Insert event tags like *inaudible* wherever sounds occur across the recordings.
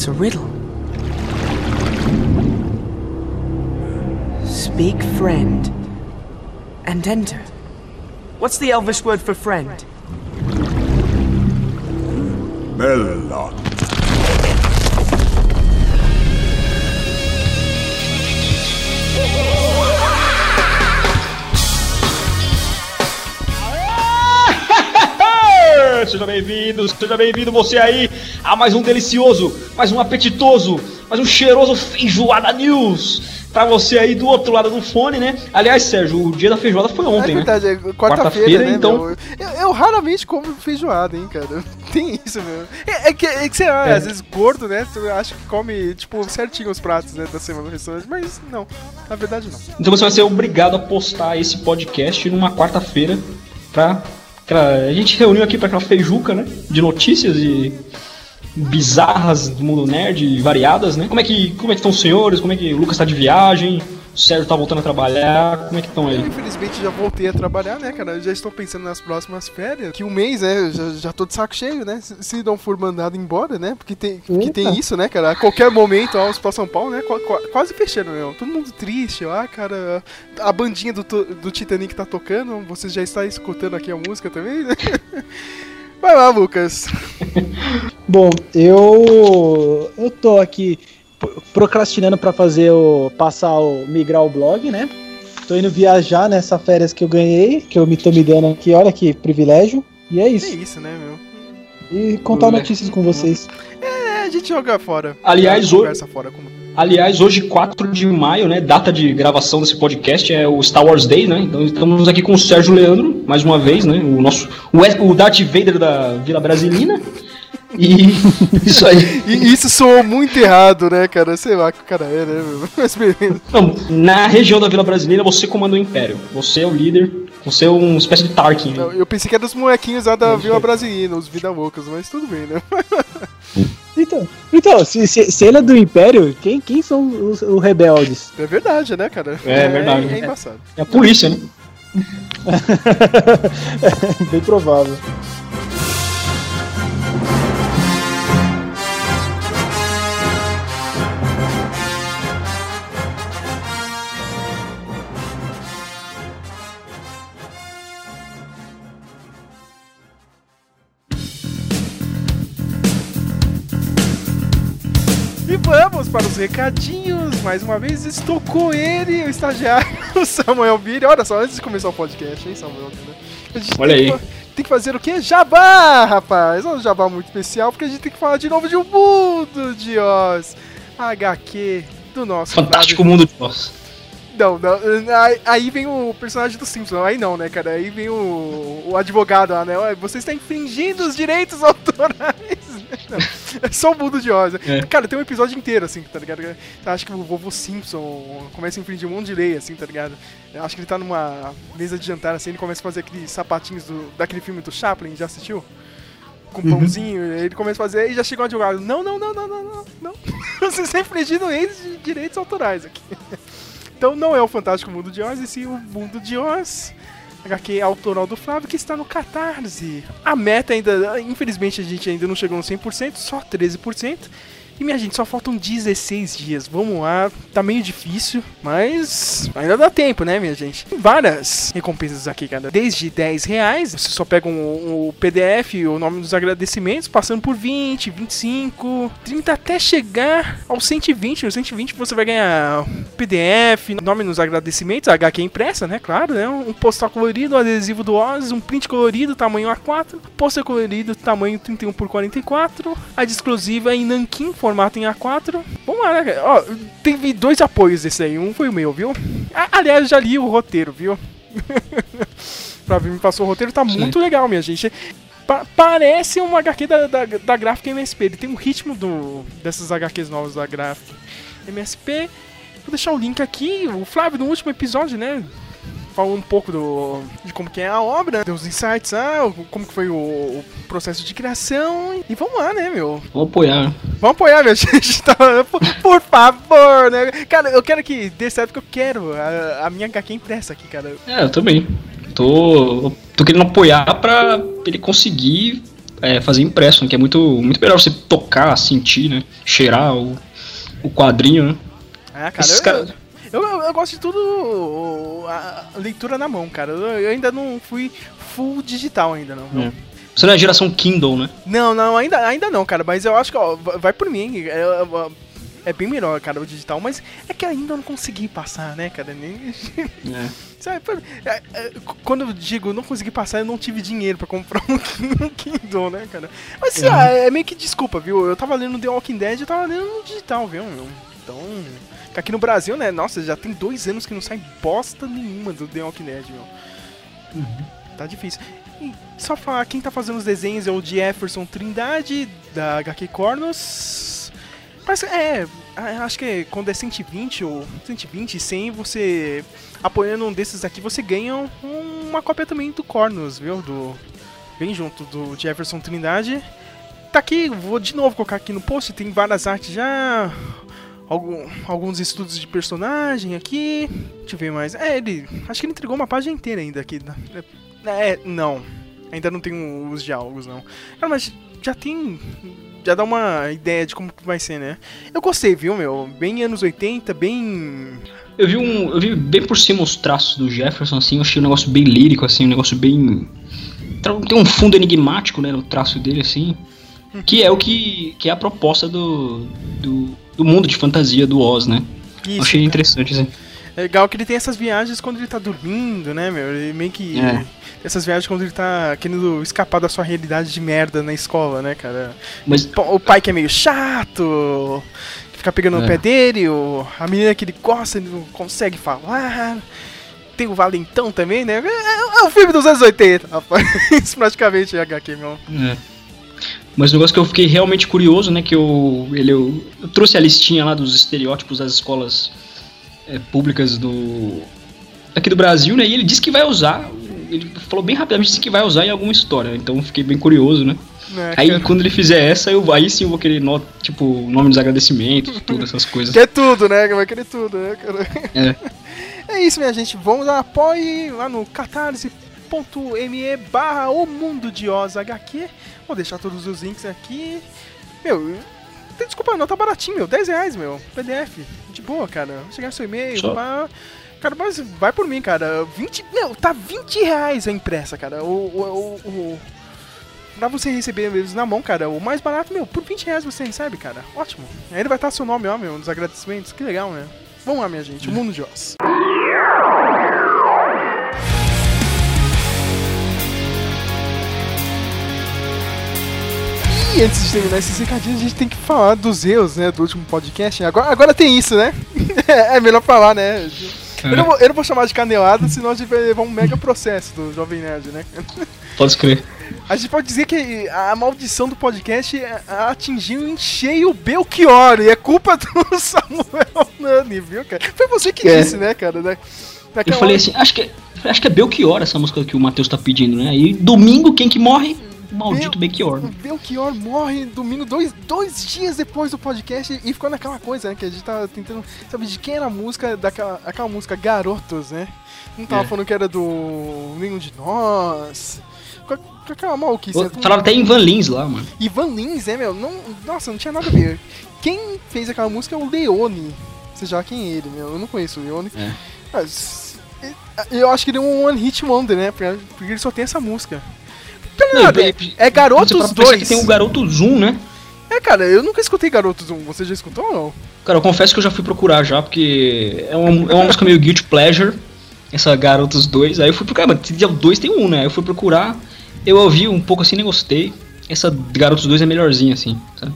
It's a riddle. Speak friend and enter. What's the Elvish word for friend? Melon. *laughs* Seja bem-vindo, seja bem-vindo você aí a mais um delicioso, mais um apetitoso, mais um cheiroso feijoada news pra você aí do outro lado do fone, né? Aliás, Sérgio, o dia da feijoada foi ontem, é verdade, né? é quarta-feira, Quarta-feira, né, então-? Eu, eu raramente como feijoada, hein, cara. *laughs* Tem isso, meu. É, é que, é que você, ah, É. às vezes, gordo, né? Tu acha que come, tipo, certinho os pratos, né, da semana no restaurante, mas não. Na verdade, não. Então você vai ser obrigado a postar esse podcast numa quarta-feira pra, pra. A gente reuniu aqui pra aquela feijuca, né? De notícias e bizarras do mundo nerd e variadas, né? Como é que como é que estão os senhores? Como é que o Lucas tá de viagem? O Sérgio tá voltando a trabalhar? Como é que estão Eu, aí? infelizmente, já voltei a trabalhar, né, cara? Eu já estou pensando nas próximas férias. Que um mês, né? Eu já, já tô de saco cheio, né? Se, se não for mandado embora, né? Porque tem, porque tem isso, né, cara? A qualquer momento, ó, os pra São Paulo, né? qua- qua- quase fechando, meu. Todo mundo triste, ó, cara. A bandinha do, do Titanic tá tocando. Você já está escutando aqui a música também, né? *laughs* Vai lá, Lucas. *laughs* Bom, eu eu tô aqui pro- procrastinando pra fazer o passar o migrar o blog, né? Tô indo viajar nessa férias que eu ganhei, que eu me tô me dando aqui, olha que privilégio. E é É isso. isso, né, meu? E contar Olha. notícias com vocês. É, a gente joga fora. Aliás, Joga hoje- conversa fora com Aliás, hoje, 4 de maio, né? Data de gravação desse podcast é o Star Wars Day, né? Então estamos aqui com o Sérgio Leandro, mais uma vez, né? O nosso. O, Darth Vader da Vila Brasilina. E *laughs* isso aí. E isso soou muito errado, né, cara? Sei lá que o cara é, né? *laughs* Mas beleza. Não, na região da Vila Brasileira você comanda o Império. Você é o líder. Você é uma espécie de Tarkin. Não, eu pensei que era dos molequinhos lá da Vila Brasilina, os Vida Loucas, mas tudo bem, né? *laughs* Então, então se, se, se ele é do Império, quem, quem são os, os rebeldes? É verdade, né, cara? É verdade. É, embaçado. É a polícia, né? *laughs* Bem provável. Para os recadinhos. Mais uma vez estou com ele, o estagiário, *laughs* Samuel Billy. Olha só, antes de começar o podcast, hein, Samuel? A gente Olha tem que aí. fa- Tem que fazer o quê? Jabá, rapaz! É um jabá muito especial, porque a gente tem que falar de novo de um mundo de Oz. HQ do nosso Fantástico Flávio- mundo de nós. Não, não. Aí, vem o personagem do Simpson. Aí não, né, cara? Aí vem o, o advogado lá, né? Você está infringindo os direitos *laughs* autorais. Não, é só o mundo de Oz. É. Cara, tem um episódio inteiro, assim, tá ligado? Acho que o vovô Simpson começa a infringir um monte de lei, assim, tá ligado? Acho que ele tá numa mesa de jantar, assim, ele começa a fazer aqueles sapatinhos do, daquele filme do Chaplin, já assistiu? Com pãozinho, aí ele começa a fazer e já chega um advogado. Não, não, não, não, não, não, não. *laughs* Você está infringindo leis de direitos autorais aqui. Então não é o Fantástico Mundo de Oz, e sim o Mundo de Oz. HQ autoral do Flávio, que está no Catarse. A meta ainda, infelizmente a gente ainda não chegou no 100%, só 13%. E minha gente, só faltam 16 dias. Vamos lá, tá meio difícil, mas ainda dá tempo, né, minha gente? Tem várias recompensas aqui, cara. Desde 10 reais, você só pega um, um PDF, o nome dos agradecimentos, passando por 20, 25, 30 até chegar aos 120. No 120 você vai ganhar PDF, nome nos agradecimentos, HQ impressa, né? Claro, né? Um postal colorido, um adesivo do Oz, um print colorido, tamanho A4, pôster colorido, tamanho 31 por 44, a exclusiva em Nankin, em A4. Vamos lá, né? Ó, teve dois apoios desse aí, um foi o meu, viu? A- aliás, já li o roteiro, viu? *laughs* Flávio me passou o roteiro, tá muito legal, minha gente. Pa- parece uma HQ da, da, da gráfica MSP. Ele tem um ritmo do, dessas HQs novas da gráfica MSP. Vou deixar o link aqui. O Flávio, no último episódio, né? Falou um pouco do, de como que é a obra, deu os insights, ah, como que foi o, o processo de criação. E vamos lá, né, meu? Vou apoiar. Vamos apoiar, minha *laughs* gente. Tá, por, por favor, né? Cara, eu quero que dê certo, porque eu quero a, a minha HQ impressa aqui, cara. É, eu também. Tô, tô querendo apoiar pra ele conseguir é, fazer impresso, né, que é muito, muito melhor você tocar, sentir, né? Cheirar o, o quadrinho, né? Ah, cara, Esses eu, cara- eu, eu- gosto de tudo a leitura na mão, cara. Eu, ainda não fui full digital ainda, não. É. Você não é geração Kindle, né? Não, não, ainda, ainda não, cara. Mas eu acho que, ó, vai por mim. É, é- é bem melhor, cara, o digital. Mas é que ainda eu não consegui passar, né, cara? Nem... *laughs* É. Sabe, é, é, quando eu digo não consegui passar, eu não tive dinheiro pra comprar um Kin- *laughs* Kindle, né, cara? Mas assim, ah, é meio que desculpa, viu? Eu tava lendo The Walking Dead e eu tava lendo no digital, viu? meu? Então, aqui no Brasil, né, nossa, já tem dois anos que não sai bosta nenhuma do The Walking Dead, meu. Tá difícil. E só falar, quem tá fazendo os desenhos é o Jefferson Trindade, da HQ Cornos. Mas é, acho que quando é 120 ou 120 e 100, você apoiando um desses aqui, você ganha um- uma cópia também do Cornos, viu? Do bem junto do Jefferson Trindade. Tá aqui, vou de novo colocar aqui no post, tem várias artes já. Algum, alguns estudos de personagem aqui. Deixa eu ver mais. É, ele. Acho que ele entregou uma página inteira ainda aqui. É, não. Ainda não tem os diálogos, não. Ah, mas já tem. Já dá uma ideia de como que vai ser, né? Eu gostei, viu, meu? Bem anos 80, bem. Eu vi um. Eu vi bem por cima os traços do Jefferson, assim, eu achei um negócio bem lírico, assim, um negócio bem. Tem um fundo enigmático, né, no traço dele, assim. Que é o que. que é a proposta do. do, do mundo de fantasia do Oz, né? Isso. achei interessante, assim. É legal que ele tem essas viagens quando ele tá dormindo, né, meu? Ele meio que. É. Essas viagens quando ele tá querendo escapar da sua realidade de merda na escola, né, cara? Mas. O pai que é meio chato, que fica pegando no É. pé dele, o, a menina que ele gosta, ele não consegue falar. Tem o Valentão também, né? É, é o filme dos anos 80, rapaz. *laughs* Isso praticamente é HQ, meu. É. Mas o negócio que eu fiquei realmente curioso, né? Que eu, ele, eu, eu trouxe a listinha lá dos estereótipos das escolas é, públicas do aqui do Brasil, né? E ele disse que vai usar. Ele falou bem rapidamente disse que vai usar em alguma história. Então eu fiquei bem curioso, né? Né, Aí cara? quando ele fizer essa, eu, aí sim eu vou querer no, tipo nome dos agradecimentos, *laughs* tudo essas coisas. Quer tudo, né? Vai querer tudo, né, cara? É. *laughs* É isso, minha gente. Vamos lá, apoie lá no catarse.me barra o mundo de Oz HQ. Vou deixar todos os links aqui. Meu, tem desculpa não, tá baratinho, meu. 10 reais, meu. PDF. De boa, cara. Vai chegar seu e-mail, pá. Cara, mas vai por mim, cara. 20. Meu, tá 20 reais a impressa, cara. O. o, o, o Pra você receber eles na mão, cara, o mais barato, meu, por 20 reais você recebe, cara. Ótimo. Aí ele vai estar seu nome, ó, meu, nos agradecimentos. Que legal, né? Vamos lá, minha gente. O mundo de Oz. E antes de terminar esses recadinhos, a gente tem que falar dos erros, né, do último podcast. Agora, agora tem isso, né? *laughs* é melhor falar, né? Eu não, vou, eu não vou chamar de canelada, senão a gente vai levar um mega processo do Jovem Nerd, né? Pode escrever. A gente pode dizer que a maldição do podcast é- atingiu em cheio o Belchior, e é culpa do *laughs* Samuel Nani, viu, cara? Foi você que É. disse, né, cara? né? Eu falei hora- assim, acho que, acho que é Belchior essa música que o Matheus tá pedindo, né? E domingo quem que morre? Maldito Belchior. O Belchior morre domingo, dois, dois dias depois do podcast, e ficou naquela coisa, né? Que a gente tava tentando saber de quem era a música, daquela aquela música Garotos, né? Não tava É. falando que era do Nenhum de Nós. Com, com aquela maluquice. né? Falaram até em Van Lins lá, mano. Ivan Lins, né, meu? Não, nossa, não tinha nada a ver. Quem fez aquela música é o Leone. Você já quem é ele, meu? Eu não conheço o Leone. É. Mas. Eu acho que ele é um One Hit Wonder, né? Porque ele só tem essa música. Não, nada, e- é, e- é Garotos para pra pensar 2. que tem o Garoto Zoom, né? É, cara, eu nunca escutei Garotos 1. Você já escutou ou não? Cara, eu confesso que eu já fui procurar já, porque é uma, é uma música meio guilty pleasure, essa Garotos 2. Aí eu fui procurar, mas se o 2 tem um, né? Eu fui procurar, eu ouvi um pouco assim, nem gostei. Essa Garotos 2 é melhorzinha, assim, sabe?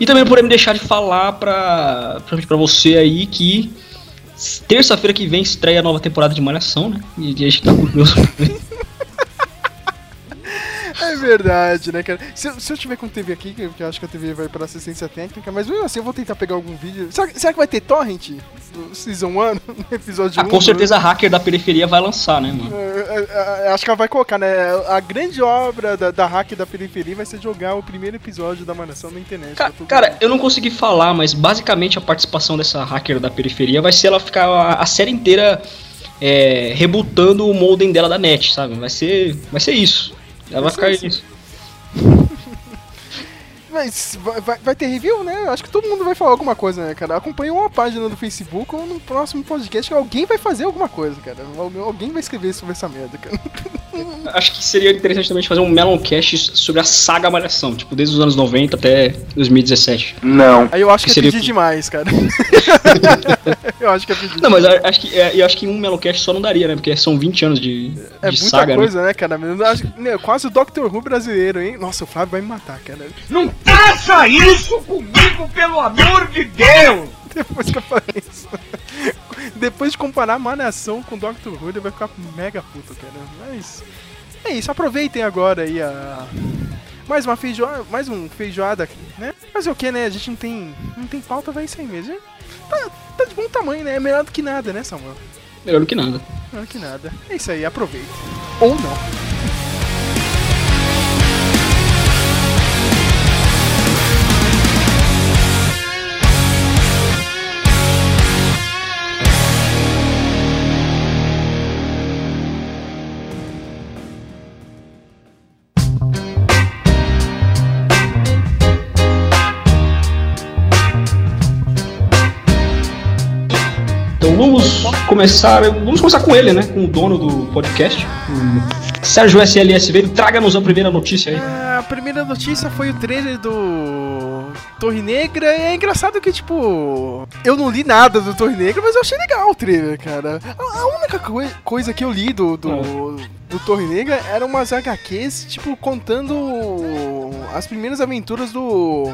E também por me deixar de falar pra, pra, pra você aí que terça-feira que vem estreia a nova temporada de Malhação, né? E a gente tá curioso. *laughs* É verdade, né, cara? Se, eu- se eu tiver com TV aqui, que eu acho que a TV vai pra assistência técnica, mas mesmo assim eu vou tentar pegar algum vídeo. Será, será que vai ter torrent do Season 1, *laughs* no episódio ah, 1? com certeza a hacker da periferia vai lançar, né, mano? É, é, é, acho que ela vai colocar, né? A grande obra da, da hack da periferia vai ser jogar o primeiro episódio da Malhação na internet. Ca- Cara, eu não consegui falar, mas basicamente a participação dessa hacker da periferia vai ser ela ficar a, a série inteira é, rebutando o modem dela da net, sabe? Vai ser, vai ser isso. Ela ser isso. Mas vai, vai- vai ter review, né? Acho que todo mundo vai falar alguma coisa, né, cara? Acompanha uma página do Facebook ou no próximo podcast que alguém vai fazer alguma coisa, cara. Al- Alguém vai escrever sobre essa merda, cara. *laughs* Acho que seria interessante também fazer um Meloncast sobre a saga Malhação, tipo, desde os anos 90 até 2017. Não. Aí eu acho que é Seria- pedir demais, cara. *laughs* eu acho que é pedir Não, mas eu acho que, é, eu acho que um Meloncast só não daria, né? Porque são 20 anos de, É de muita saga, né? coisa, né, cara? Eu acho que- né, quase o Doctor Who brasileiro, hein? Nossa, o Flávio vai me matar, cara. Não faça isso comigo, pelo amor de Deus! Depois que eu falei isso. Depois de comparar Malhação com Doctor Who, ele vai ficar mega puto, cara. Mas. É isso, aproveitem agora aí a. Mais uma feijoada, mais um feijoada, né? Mas o que, né? A gente não tem, não tem pauta, vai isso aí mesmo. Tá, tá de bom tamanho, né? É melhor do que nada, né, Samuel? Melhor do que nada. Melhor do que nada. É isso aí, aproveite. Ou não. Vamos começar. Vamos começar com ele, né? Com o dono do podcast, Sérgio SLSV. Traga-nos a primeira notícia aí. A primeira notícia foi o trailer do Torre Negra. É engraçado que, tipo, eu não li nada do Torre Negra, mas eu achei legal o trailer, cara. A, única coi- coisa que eu li do, do, do Torre Negra eram umas HQs, tipo, contando as primeiras aventuras do.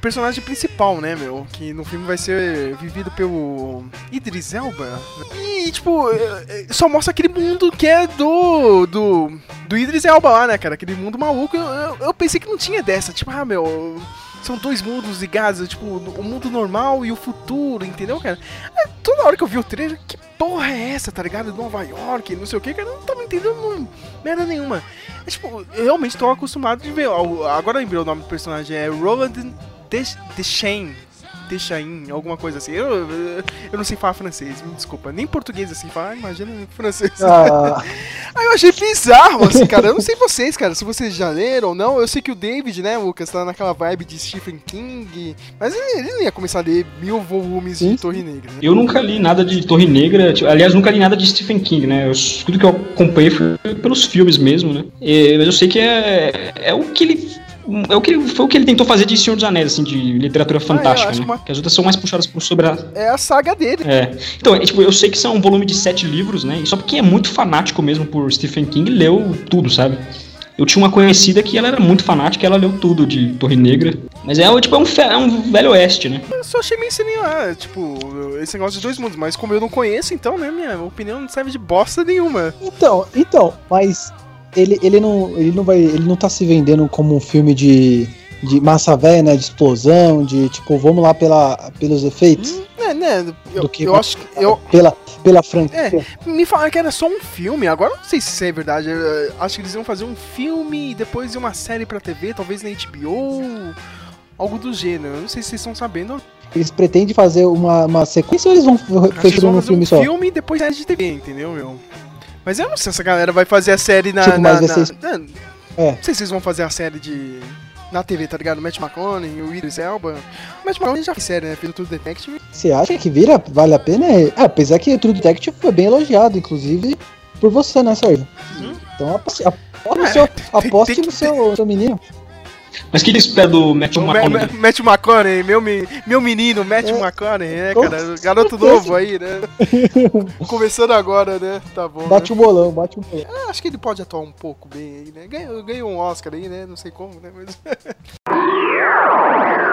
Personagem principal, né, meu? Que no filme vai ser vivido pelo Idris Elba. E, tipo, eh, eh, só mostra aquele mundo que é do. do. do Idris Elba lá, né, cara? Aquele mundo maluco. Eu, eu, pensei que não tinha dessa. Tipo, ah, meu. São dois mundos ligados, tipo, o mundo normal e o futuro, entendeu, cara? É, toda hora que eu vi o trailer, que porra é essa, tá ligado? Nova York, não sei o que, cara, eu não tava entendendo não- merda nenhuma. É, tipo, eu realmente tô acostumado de ver. Agora lembrei o nome do personagem, é Roland Deschain. Deschain, alguma coisa assim. Eu, eu, eu não sei falar francês, me desculpa. Nem português assim, falar, imagina francês. Ah, *laughs* Aí eu achei bizarro, assim, cara. Eu não sei vocês, cara, se vocês já leram ou não. Eu sei que o David, né, Lucas, tá naquela vibe de Stephen King. Mas ele, ele não ia começar a ler mil volumes Sim. de Torre Negra. né? Eu nunca li nada de Torre Negra, tipo, aliás, nunca li nada de Stephen King, né? Eu- tudo que eu acompanhei foi pelos filmes mesmo, né? E- mas eu sei que é, é o que ele. É o que ele, foi o que ele tentou fazer de Senhor dos Anéis, assim, de literatura fantástica, acho né? que uma- Que as outras são mais puxadas por sobre a, É a saga dele. É. Então, é, tipo, eu sei que são um volume de sete livros, né? E só porque é muito fanático mesmo por Stephen King, leu tudo, sabe? Eu tinha uma conhecida que ela era muito fanática, ela leu tudo de Torre Negra. Mas é, tipo, é um, é um velho oeste, né? Eu só achei meio estranho, ah, tipo, esse negócio de dois mundos. Mas como eu não conheço, então, né, minha opinião não serve de bosta nenhuma. então, então, mas ele, ele, não, ele, não vai, ele não tá se vendendo como um filme de, de massa velha, né? De explosão, de tipo, vamos lá pela, pelos efeitos. Né, né, eu, Do que eu acho que. Eu, Pela, pela franquia. Me falaram que era só um filme, agora eu não sei se isso é verdade. Eu acho que eles iam fazer um filme e depois uma série pra TV, talvez na HBO, algo do gênero. Eu não sei se vocês estão sabendo. Eles pretendem fazer uma, uma sequência ou eles vão fechar fazer filme um só? filme e depois série de TV, entendeu, meu? Mas eu não sei se essa galera vai fazer a série na. Tipo, na, na- ser- na- É. Não sei se eles vão fazer a série de. Na TV, tá ligado? Matt McConaughey, o Idris Elba. O Matt McConaughey já fez série, né? Fez o True Detective. Você acha que vira? Vale a pena? Ah, apesar que o True Detective foi bem elogiado, inclusive, por você, né, Sérgio? Então aposte, aposte, no É, seu, tem- aposte tem que- no seu, seu menino. Mas o que ele espera do Matthew O Ma- McConaughey? Ma- Matt McConaughey, meu, me- meu menino, Matt McConaughey, né, cara? Garoto novo aí, né? *laughs* Começando agora, né? Tá bom. Bate né? o bolão, bate o bolão. Ah, Acho que ele pode atuar um pouco bem aí, né? Ganhou, ganhou um Oscar aí, né? Não sei como, né? Mas... *laughs*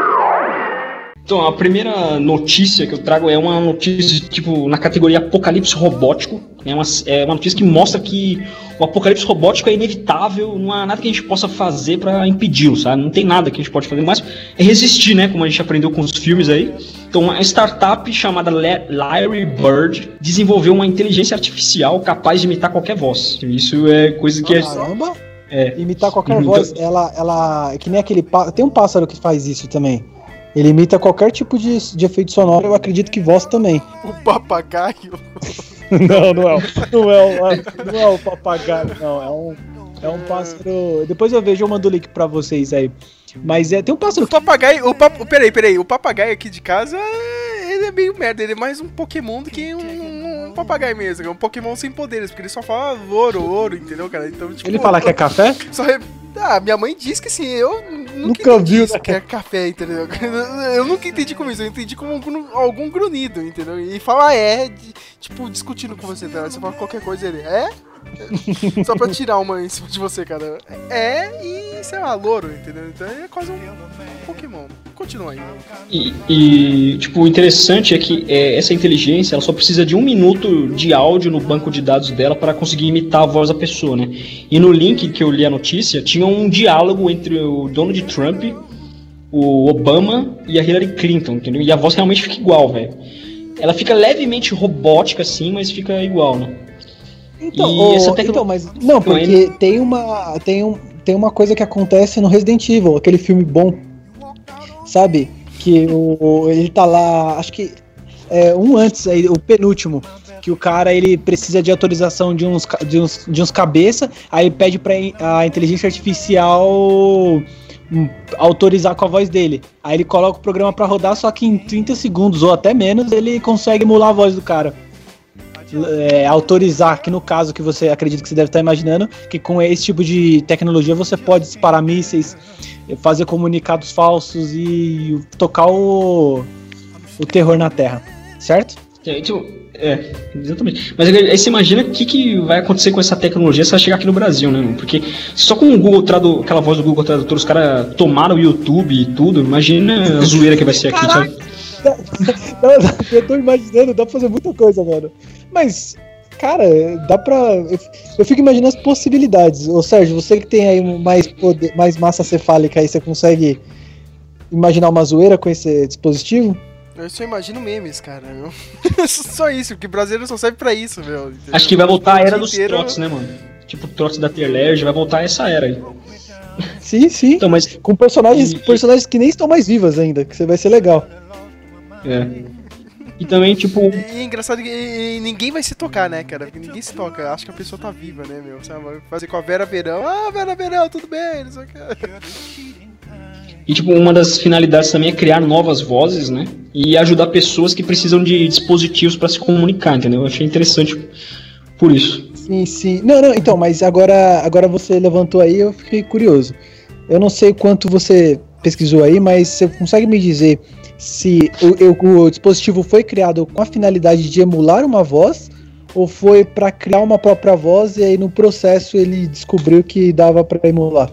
Então, a primeira notícia que eu trago é uma notícia, tipo, na categoria apocalipse robótico. É uma, é uma notícia que mostra que o apocalipse robótico é inevitável, não há nada que a gente possa fazer pra impedi-lo, sabe? Não tem nada que a gente pode fazer, mas é resistir, né? Como a gente aprendeu com os filmes aí. Então, uma startup chamada Larry Bird desenvolveu uma inteligência artificial capaz de imitar qualquer voz. Isso é coisa que é. Caramba! É. Imitar qualquer Uhum. voz, ela, ela. É que nem aquele. Tem um pássaro que faz isso também. Ele imita qualquer tipo de, de efeito sonoro, eu acredito que voz também. o papagaio. *laughs* não, não é, o- não é, o, *laughs* não é o papagaio, não. É um, É um pássaro. Depois eu vejo, eu mando o link pra vocês aí. Mas é, tem um pássaro O papagaio. O pap... Peraí, peraí. O papagaio aqui de casa, é- ele é meio merda. Ele é mais um Pokémon do que um, um papagaio mesmo. É um Pokémon sem poderes, porque ele só fala ouro, ouro, entendeu, cara? Então, tipo. Ele fala que é café? Só re- Ah, minha mãe diz que sim, eu nunca, Nunca viu, isso, né? que é café, entendeu? *laughs* Eu nunca entendi como isso, eu entendi como algum, algum grunhido, entendeu? E fala é, de- tipo, discutindo com você, tá? Você fala qualquer coisa, ele é? Só pra tirar uma em cima de você, cara. É e, sei lá, louro, entendeu? Então é quase um, um Pokémon. Continua aí. E, e, tipo, o interessante é que é, essa inteligência ela só precisa de um minuto de áudio no banco de dados dela para conseguir imitar a voz da pessoa, né? E no link que eu li a notícia, tinha um diálogo entre o Donald Trump, o Obama e a Hillary Clinton, entendeu? E a voz realmente fica igual, velho. Ela fica levemente robótica assim, mas fica igual, né? Então, tecno- então, mas. Não, porque tem uma. Tem, um, tem uma coisa que acontece no Resident Evil, aquele filme bom. Sabe? Que o, ele tá lá. Acho que. É, um antes, aí, o penúltimo. Que o cara ele precisa de autorização de uns, de uns, de uns cabeça, aí pede pra in- a inteligência artificial hum, autorizar com a voz dele. Aí ele coloca o programa pra rodar, só que em 30 segundos ou até menos ele consegue emular a voz do cara é, autorizar, que no caso que você acredita que você deve estar imaginando, que com esse tipo de tecnologia você pode disparar mísseis, fazer comunicados falsos e tocar o, o terror na Terra, certo? É, tipo, é, exatamente. Mas aí você imagina o que, que vai acontecer com essa tecnologia se ela chegar aqui no Brasil, né? Porque só com o Google Tradu aquela voz do Google Tradutor, os caras tomaram o YouTube e tudo, imagina a *laughs* zoeira que vai ser aqui, sabe? *laughs* Eu tô imaginando, dá pra fazer muita coisa, mano. Mas, cara, dá pra. Eu, eu fico imaginando as possibilidades. Ô Sérgio, você que tem aí mais, poder, mais massa cefálica aí, você consegue imaginar uma zoeira com esse dispositivo? Eu só imagino memes, cara. meu. *laughs* só isso, porque brasileiro só serve pra isso, meu. entendeu? Acho que vai voltar a era dos inteiro- trotes, né, mano? Tipo, trotes da Terlerge, vai voltar essa era aí. Sim, sim. Então, mas. Com personagens, E- personagens que nem estão mais vivas ainda, que você vai ser legal. É. E também, tipo, E, e é engraçado que e- e ninguém vai se tocar, né, cara? Porque ninguém se toca. Acha que a pessoa tá viva, né, meu? Sabe? Vai fazer com a Vera Verão. Ah, Vera Verão, tudo bem, não sei o que. E tipo, uma das finalidades também é criar novas vozes, né? E ajudar pessoas que precisam de dispositivos para se comunicar, entendeu? Eu achei interessante por isso. Sim, sim. Não, não, então, mas agora, agora você levantou aí, eu fiquei curioso. Eu não sei quanto você pesquisou aí, mas você consegue me dizer se o, eu- o dispositivo foi criado com a finalidade de emular uma voz ou foi para criar uma própria voz e aí no processo ele descobriu que dava para emular?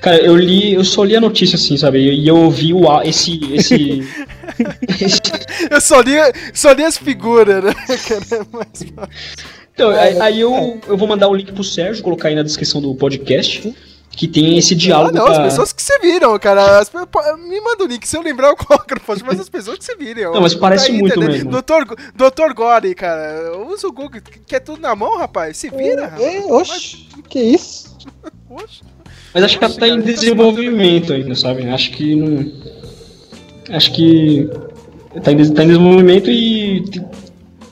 Cara, eu li, eu só li a notícia assim, sabe? E eu ouvi o esse esse, *laughs* esse Eu só li, só li as figuras, né, *laughs* cara? Mas, Então, aí, aí eu, eu vou mandar o link pro Sérgio, colocar aí na descrição do podcast, que tem esse ah, diálogo não, com as pessoas que você viram, cara. As me manda o link, se eu lembrar eu coloco no post, mas as pessoas que você viram. Não, mas parece Tá muito entendeu? mesmo. Doutor, Doutor Gore, cara. Usa o Google, quer tudo na mão, rapaz? Se vira, rapaz. É, oxe, que isso? *laughs* Oxe. Mas acho que ela tá em desenvolvimento ainda, sabe? Acho que não. Acho que. Tá em, tá em desenvolvimento e.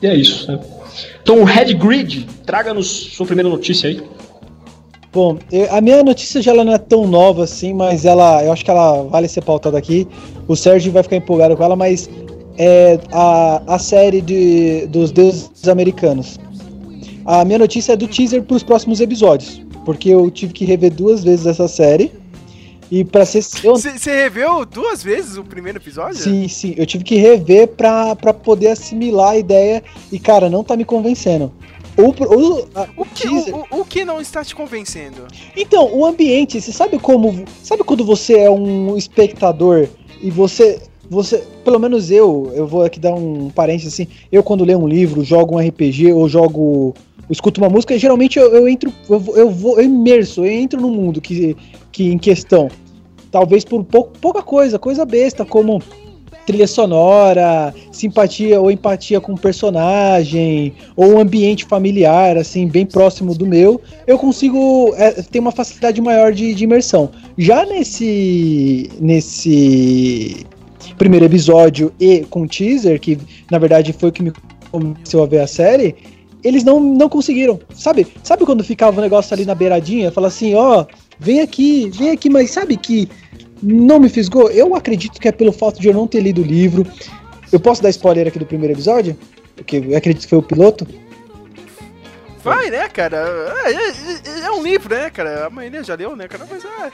e é isso, sabe? Então, o Red Grid, traga-nos sua primeira notícia aí. Bom, eu- a minha notícia já ela não é tão nova assim, mas ela, eu acho que ela vale ser pautada aqui. O Sérgio vai ficar empolgado com ela, mas é a, a série de, dos deuses americanos. A minha notícia é do teaser para os próximos episódios, porque eu tive que rever duas vezes essa série. E para ser Você você reveu duas vezes o primeiro episódio? sim, sim, eu tive que rever pra, pra poder assimilar a ideia e cara, não tá me convencendo. O, que, o, o- que não está te convencendo? Então, o ambiente, você sabe como. Sabe quando você é um espectador e você. Você. Pelo menos eu, eu vou aqui dar um parênteses assim. Eu, quando leio um livro, jogo um RPG ou jogo. escuto uma música, geralmente eu, eu entro. Eu, vou- eu vou eu imerso, eu entro no mundo que, que em questão. Talvez por pouco, pouca coisa, coisa besta, como trilha sonora, simpatia ou empatia com o personagem, ou um ambiente familiar, assim, bem próximo do meu, eu consigo é, ter uma facilidade maior de, de imersão. Já nesse. nesse primeiro episódio e com teaser, que na verdade foi o que me começou a ver a série, eles não, não conseguiram. Sabe? Sabe quando ficava o negócio ali na beiradinha? Fala assim, ó, vem aqui, vem aqui, mas sabe que não me fisgou? Eu acredito que é pelo fato de eu não ter lido o livro. Eu posso dar spoiler aqui do primeiro episódio? Porque eu acredito que foi o piloto. Vai, né, cara? É, é- é um livro, né, cara? A maioria já leu, né, cara? Mas ah,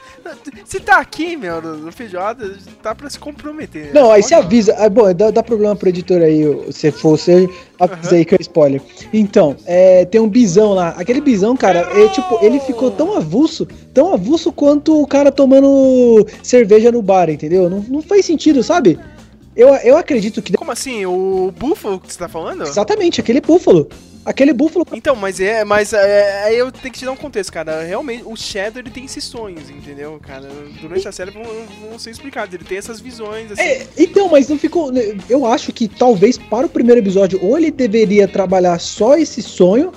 se tá aqui, meu, no feijoada, tá pra se comprometer. Não, aí você avisa. Ah, bom, dá, dá problema pro editor aí, se for você, avisa aí que é spoiler. Então, é, tem um bisão lá. Aquele bisão, cara, é, tipo, ele ficou tão avulso, tão avulso quanto o cara tomando cerveja no bar, entendeu? Não, não faz sentido, sabe? Eu, eu acredito que. Como assim? O búfalo que você tá falando? Exatamente, aquele búfalo. Aquele búfalo. Então, mas é, mas é, aí eu tenho que te dar um contexto, cara. Realmente, o Shadow ele tem esses sonhos, entendeu, cara? Durante a série vão, vão ser explicados. Ele tem essas visões, assim. É, então, mas não ficou. Eu acho que talvez para o primeiro episódio, ou ele deveria trabalhar só esse sonho,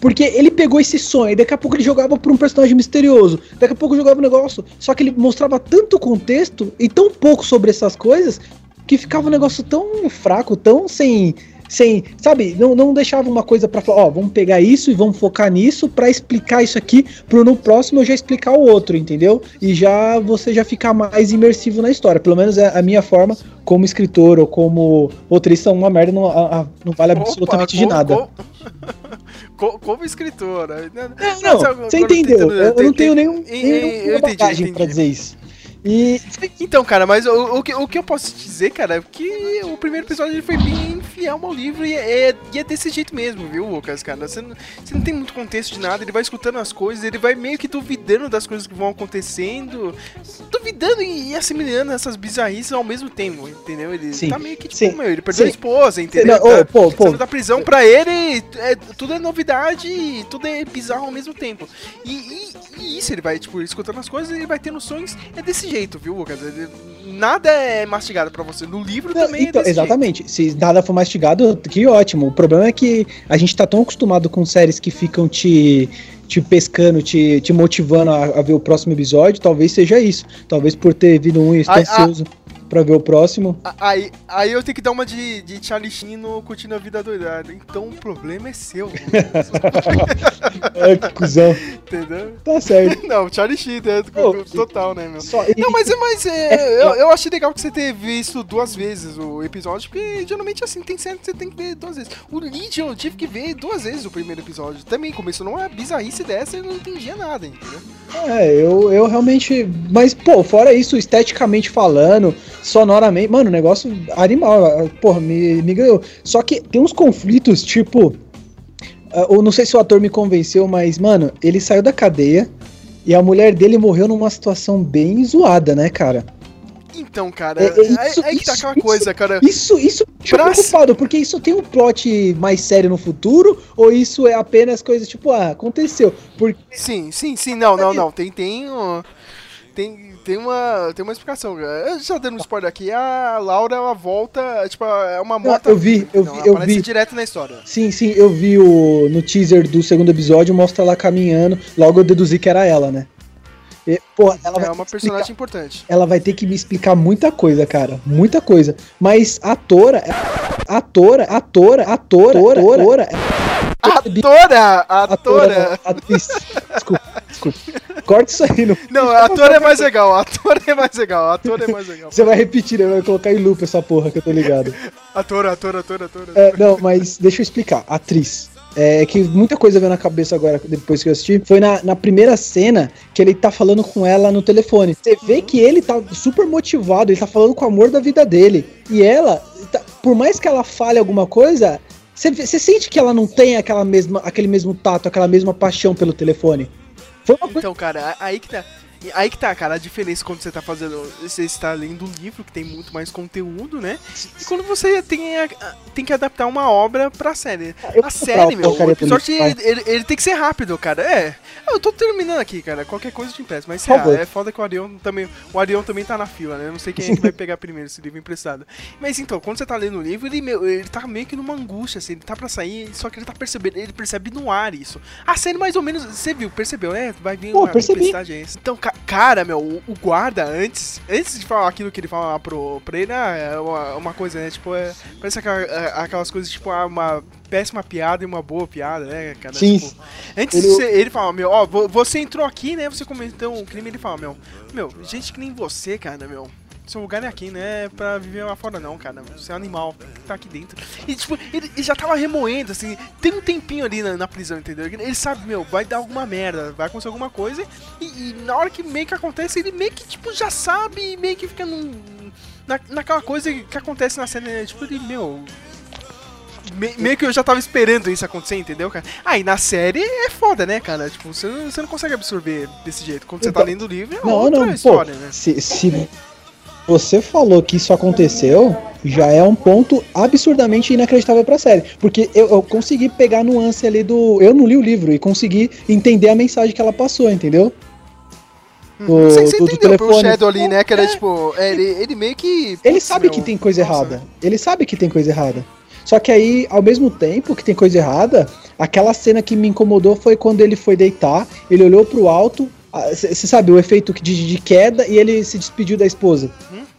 porque ele pegou esse sonho e daqui a pouco ele jogava pra um personagem misterioso. Daqui a pouco jogava um negócio. Só que ele mostrava tanto contexto e tão pouco sobre essas coisas que ficava um negócio tão fraco, tão sem. Sem, sabe, não, não deixava uma coisa pra falar, ó, vamos pegar isso e vamos focar nisso pra explicar isso aqui, pro no próximo eu já explicar o outro, entendeu? E já você já ficar mais imersivo na história. Pelo menos é a minha forma, como escritor ou como roteirista, uma merda não, a- a- não vale absolutamente de *laughs* como- nada. Como, co- como escritora. Não, Não, você entendeu? Eu, eu não tenho nenhum, Eu nenhuma entendi, bagagem pra dizer isso. E Então, cara, mas o, o, que, o que eu posso te dizer, cara, é que o primeiro episódio foi bem fiel ao livro e é, e é desse jeito mesmo, viu, Lucas, cara? Você não, você não tem muito contexto de nada, ele vai escutando as coisas, ele vai meio que duvidando das coisas que vão acontecendo, duvidando e assimilando essas bizarrices ao mesmo tempo, entendeu? Ele Sim, tá meio que, tipo, sim, meu, ele perdeu a sim. esposa, entendeu? Não, Tá pô, pô. da prisão pra ele, é, tudo é novidade e tudo é bizarro ao mesmo tempo. E, e- e isso, ele vai, tipo, escutando as coisas, ele vai tendo sonhos, é desse jeito, viu, Lucas? Nada é mastigado pra você. No livro Não, também então, é desse jeito. exatamente. Se nada for mastigado, que ótimo. O problema é que a gente tá tão acostumado com séries que ficam te, te pescando, te, te motivando a, a ver o próximo episódio. Talvez seja isso. Talvez por ter vindo um estou Ai, ansioso pra ver o próximo. Aí, aí eu tenho que dar uma de, de Charlie Sheen no Curtindo a Vida Doidada. Então o problema é seu, Ai, *laughs* que cuzão. entendeu? Tá certo. *laughs* Não, Charlie Sheen, né? Ô, Total, né, meu? Só, Não, mas, mas é, eu, eu achei legal que você ter visto duas vezes o episódio, porque geralmente assim, tem série que você tem que ver duas vezes. O Legion eu tive que ver duas vezes o primeiro episódio. Também começou numa bizarrice dessa e eu não entendia nada, entendeu? É, eu, eu realmente. Mas, pô, fora isso, esteticamente falando, sonoramente. Mano, o negócio animal. Porra, me, me ganhou. Só que tem uns conflitos, tipo. Eu não sei se o ator me convenceu, mas, mano, ele saiu da cadeia e a mulher dele morreu numa situação bem zoada, né, cara? Então, cara, É, é isso- aí que tá isso- aquela coisa, cara. Isso, isso Pra- preocupado, porque isso tem um plot mais sério no futuro, ou isso é apenas coisa tipo, ah, aconteceu. Porque Sim, sim, sim, não, não, não. Tem, tem, tem, tem uma, tem uma explicação. Eu já dando um spoiler aqui, a Laura ela volta, tipo, é uma morta. eu vi, eu Não, vi, ela eu vi. direto na história. Sim, sim, eu vi o, no teaser do segundo episódio, mostra ela caminhando, logo eu deduzi que era ela, né? E, porra, ela É uma personagem explicar- importante. ela vai ter que me explicar muita coisa, cara, muita coisa. Mas a Tora, a Tora, a Tora, a Tora, a Tora, Atora! a Atora! Tora, a atriz. Desculpa, desculpa. Corta isso aí, não. Não, a ator é mais legal, a ator é mais legal, ator é mais legal. Você vai repetir, né? Vai colocar em loop essa porra que eu tô ligado. Ator, ator, ator, ator. É, não, mas deixa eu explicar. Atriz. É que muita coisa veio na cabeça agora, depois que eu assisti. Foi na, na primeira cena que ele tá falando com ela no telefone. Você vê que ele tá super motivado, ele tá falando com o amor da vida dele. E ela, tá- por mais que ela fale alguma coisa, você, sente que ela não tem aquela mesma, aquele mesmo tato, aquela mesma paixão pelo telefone. Foi uma. Então, cara, aí que tá. Aí que tá, cara, a diferença quando você tá fazendo. Você está lendo um livro que tem muito mais conteúdo, né? E quando você tem, a- tem que adaptar uma obra pra série. Eu A série, meu, o episódio livro, ele, ele- ele tem que ser rápido, cara. É. Eu tô terminando aqui, cara. Qualquer coisa eu te empresto. Mas Por é, favor. é foda que o Arion também. O Arion também tá na fila, né? Eu não sei quem é que vai pegar primeiro esse livro emprestado. Mas então, quando você tá lendo o livro, ele, meu, ele tá meio que numa angústia, assim, ele tá pra sair, só que ele tá percebendo, ele percebe no ar isso. A série mais ou menos, você viu, percebeu, né? Vai vir Pô, uma tempestade aí. Então, ca- cara, meu, o, o guarda, antes, antes de falar aquilo que ele fala pro, pra ele, ah, é uma, uma coisa, né? Tipo, é, parece aquela- é, aquelas coisas, tipo, ah, uma péssima piada e uma boa piada, né, cara? Sim. Tipo, antes Ele- ele fala, meu, ó, vo- você entrou aqui, né? Você cometeu um crime, ele fala, meu, meu, gente que nem você, cara, meu. Seu lugar não é aqui, né? Pra viver lá fora, não, cara. Você é um animal, que tá aqui dentro. E, tipo, ele, ele já tava remoendo, assim. Tem um tempinho ali na, na prisão, entendeu? Ele, ele sabe, meu, vai dar alguma merda, vai acontecer alguma coisa. E, e na hora que meio que acontece, ele meio que, tipo, já sabe e meio que fica num, na, naquela coisa que acontece na cena, né? Tipo, ele, meu. Me- meio que eu já tava esperando isso acontecer, entendeu, cara? Ah, e na série é foda, né, cara? Tipo, você não, você não consegue absorver desse jeito. Quando você tá Então- lendo o livro, é Não, outra não, pô. história, né? Se, se você falou que isso aconteceu, já é um ponto absurdamente inacreditável pra série. Porque eu, eu consegui pegar a nuance ali do. Eu não li o livro e consegui entender a mensagem que ela passou, entendeu? Do, Você, você do- do entendeu pro telefone. Shadow ali, né? Que era tipo, é, ele, ele meio que. Ele sabe que tem coisa nossa. errada. Ele sabe que tem coisa errada. Só que aí, ao mesmo tempo que tem coisa errada, aquela cena que me incomodou foi quando ele foi deitar, ele olhou pro alto, você sabe, o efeito de, de queda e ele se despediu da esposa.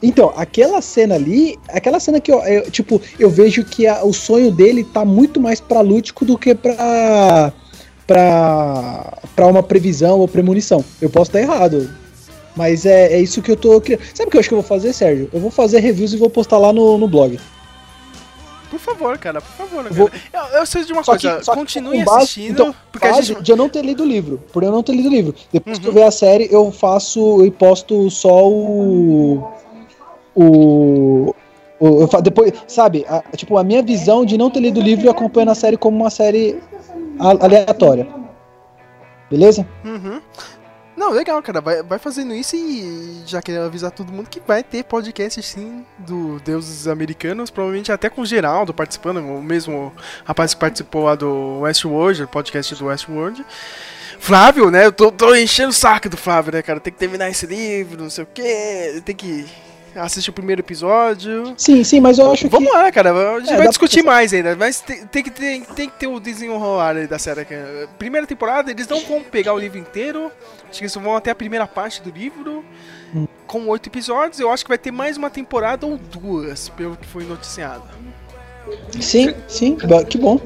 Então, aquela cena ali, aquela cena que eu, eu- tipo, eu vejo que a- o sonho dele tá muito mais pra lúdico do que pra pra, pra uma previsão ou premonição. Eu posso estar errado, mas é, é isso que eu tô criando. Sabe o que eu acho que eu vou fazer, Sérgio? Eu vou fazer reviews e vou postar lá no, no blog. Por favor, cara, por favor, cara. vou- Eu, eu sei de uma Só coisa, que, continue base- assistindo, então, porque a base gente. de eu não ter lido o livro, por eu não ter lido o livro. Depois que eu Uhum. ver a série, eu faço e posto só o o, o- eu fa- depois, sabe, a- tipo a minha visão de não ter lido o livro e acompanhando a série como uma série a- aleatória. Beleza? Uhum. Não, legal, cara. Vai, vai fazendo isso e já queria avisar todo mundo que vai ter podcast sim do Deuses Americanos, provavelmente até com o Geraldo participando, o mesmo rapaz que participou lá do Westworld, podcast do Westworld. Flávio, né? Eu tô, tô enchendo o saco do Flávio, né, cara? Tem que terminar esse livro, não sei o quê, tem que assistir o primeiro episódio. Sim, sim, mas eu acho Vamos que lá, cara. A gente É, vai discutir mais ainda. Mas tem, tem que ter, tem que ter o desenrolar da série. cara. Primeira temporada, eles não vão pegar o livro inteiro. Acho que eles vão até a primeira parte do livro. Hum. Com oito episódios. Eu acho que vai ter mais uma temporada ou duas, pelo que foi noticiado. sim, sim, que bom.